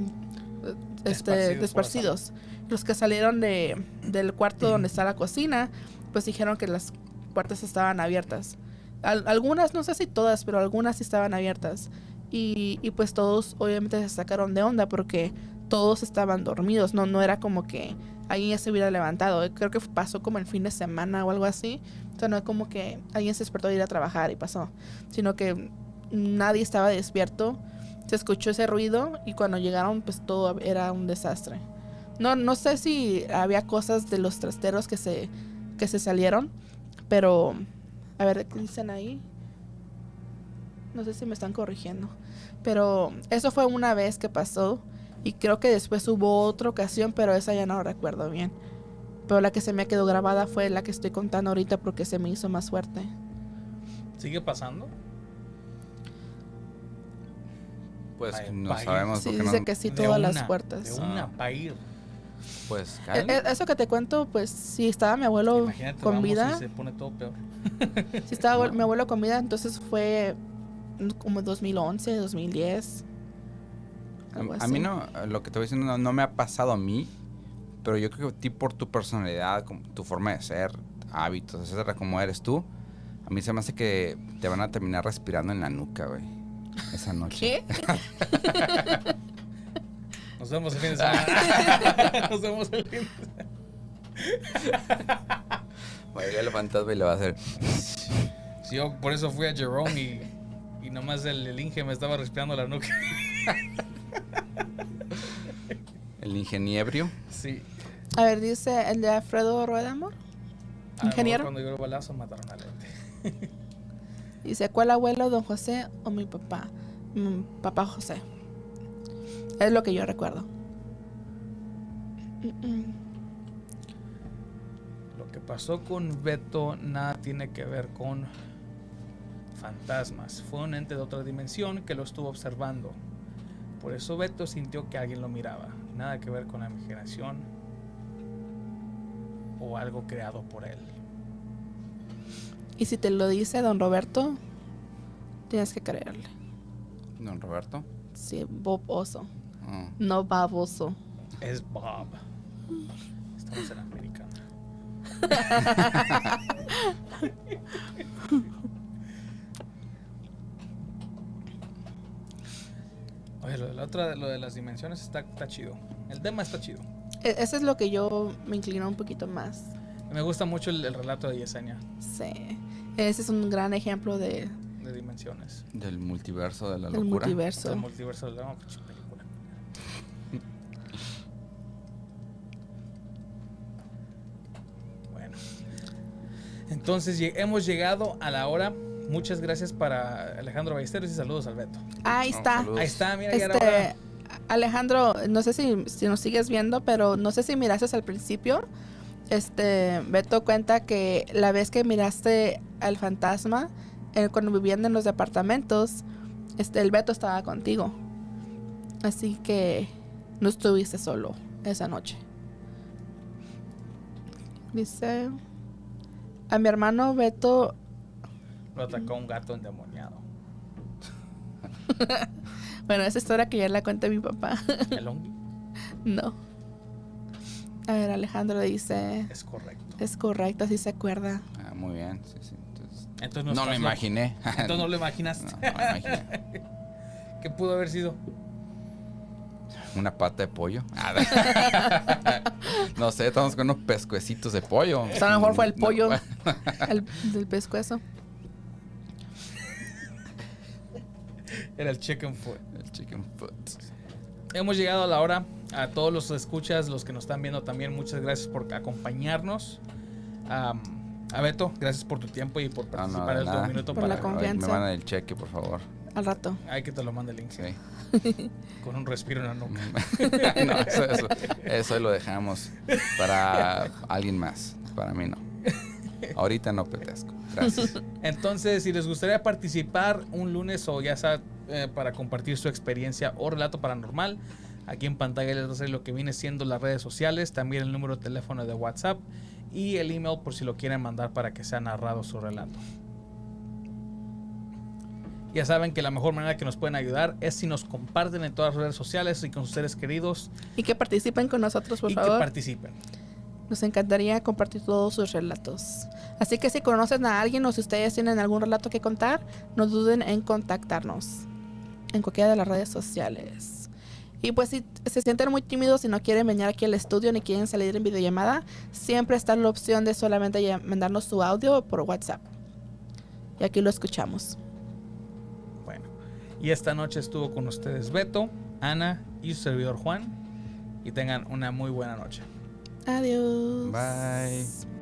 este, desparcidos. Los que salieron de, del cuarto donde está la cocina, pues dijeron que las puertas estaban abiertas. Al- algunas, no sé si todas, pero algunas sí estaban abiertas. Y, y pues todos obviamente se sacaron de onda porque todos estaban dormidos, no, no era como que alguien ya se hubiera levantado. Creo que pasó como el fin de semana o algo así. O sea, no es como que alguien se despertó de ir a trabajar y pasó, sino que nadie estaba despierto. Se escuchó ese ruido y cuando llegaron pues todo era un desastre. No, no sé si había cosas de los trasteros que se, que se salieron, pero a ver, ¿qué dicen ahí? No sé si me están corrigiendo. Pero eso fue una vez que pasó. Y creo que después hubo otra ocasión, pero esa ya no recuerdo bien. Pero la que se me quedó grabada fue la que estoy contando ahorita porque se me hizo más fuerte. ¿Sigue pasando? Pues no sabemos Sí, dice no, que sí, De todas las puertas. De una pa' ir. pues E- Eso que te cuento, pues si estaba mi abuelo Imagínate, con vamos vida, y se pone todo peor. *laughs* si estaba No. mi abuelo con vida, entonces fue como 2011, 2010. algo A, a mí no, lo que te voy diciendo no, no me ha pasado a mí, pero yo creo que a ti por tu personalidad, tu forma de ser, hábitos, etcétera, como eres tú, a mí se me hace que te van a terminar respirando en la nuca, güey. Esa noche. ¿Qué? *laughs* Nos vemos el fin de semana. *laughs* Nos vemos el fin de semana. Llegar el fantasma y le va a hacer. Sí, yo por eso fui a Jerome y, y nomás el, el Inge me estaba respirando la nuca. El ingeniebrio. Sí. A ver, dice el de Alfredo Rueda Amor. A Ingeniero. Cuando llegó el balazo mataron al Lente. *laughs* Dice, ¿cuál abuelo, don José o mi papá? Mm, papá José. Es lo que yo recuerdo. Mm, mm. Lo que pasó con Beto nada tiene que ver con fantasmas. Fue un ente de otra dimensión que lo estuvo observando. Por eso Beto sintió que alguien lo miraba. Nada que ver con la imaginación o algo creado por él. Y si te lo dice don Roberto, tienes que creerle. Don Roberto. Sí, Bob Oso. Oh. No baboso. Es Bob. Estamos en americano. *laughs* Oye, lo de la otra, lo de las dimensiones está, está chido. El tema está chido. E- Ese es lo que yo me inclino un poquito más. Me gusta mucho el, el relato de Yesenia Sí. Ese es un gran ejemplo de, de dimensiones. Del multiverso de la del locura. multiverso. El multiverso de la pinche película. *laughs* Bueno. Entonces hemos llegado a la hora. Muchas gracias para Alejandro Ballesteros y saludos al Beto. Ahí No, está. Ahí está, mira, ya era hora. Alejandro, no sé si, si nos sigues viendo, pero no sé si miraste al principio. Este, Beto cuenta que la vez que miraste al fantasma, eh, cuando vivían en los departamentos, este, el Beto estaba contigo. Así que no estuviste solo esa noche. Dice, a mi hermano Beto Lo atacó un gato endemoniado. *laughs* Bueno, esa historia que ya la cuenta mi papá. El Ongi *laughs* no. A ver, Alejandro dice, es correcto. es correcto, así se acuerda. Ah, muy bien. Sí, sí. Entonces, Entonces no, estás lo imaginé. *laughs* Entonces no lo imaginaste. No, no me imaginé. *laughs* ¿Qué pudo haber sido? Una pata de pollo. No sé, estamos con unos pescuecitos de pollo. O sea, a lo mejor fue el No, pollo. El, del pescuezo. Era el chicken foot. El chicken foot. Hemos llegado a la hora. A todos los escuchas, los que nos están viendo también, muchas gracias por acompañarnos. Am, a Beto, gracias por tu tiempo y por Ah, no, participar nada. un minuto Por para. la confianza. Me mandan el cheque, por favor. Al rato. Ay, que te lo mande el link. Sí. *laughs* Con un respiro en la nuca. *laughs* no, eso, eso, eso lo dejamos para alguien más. Para mí no. Ahorita no petezco. Gracias. *laughs* Entonces, si les gustaría participar un lunes o ya sea eh, para compartir su experiencia o relato paranormal, aquí en pantalla les va a salir lo que viene siendo las redes sociales, también el número de teléfono de WhatsApp y el email por si lo quieren mandar para que sea narrado su relato. Ya saben que la mejor manera que nos pueden ayudar es si nos comparten en todas las redes sociales y con sus seres queridos Y que participen con nosotros, por y que favor. participen. Nos encantaría compartir todos sus relatos. Así que si conocen a alguien o si ustedes tienen algún relato que contar, no duden en contactarnos en cualquiera de las redes sociales. Y pues si se sienten muy tímidos y no quieren venir aquí al estudio ni quieren salir en videollamada, siempre está la opción de solamente mandarnos su audio por WhatsApp. Y aquí lo escuchamos. Bueno, y esta noche estuvo con ustedes Beto, Ana y su servidor Juan. Y tengan una muy buena noche. Adiós. Bye.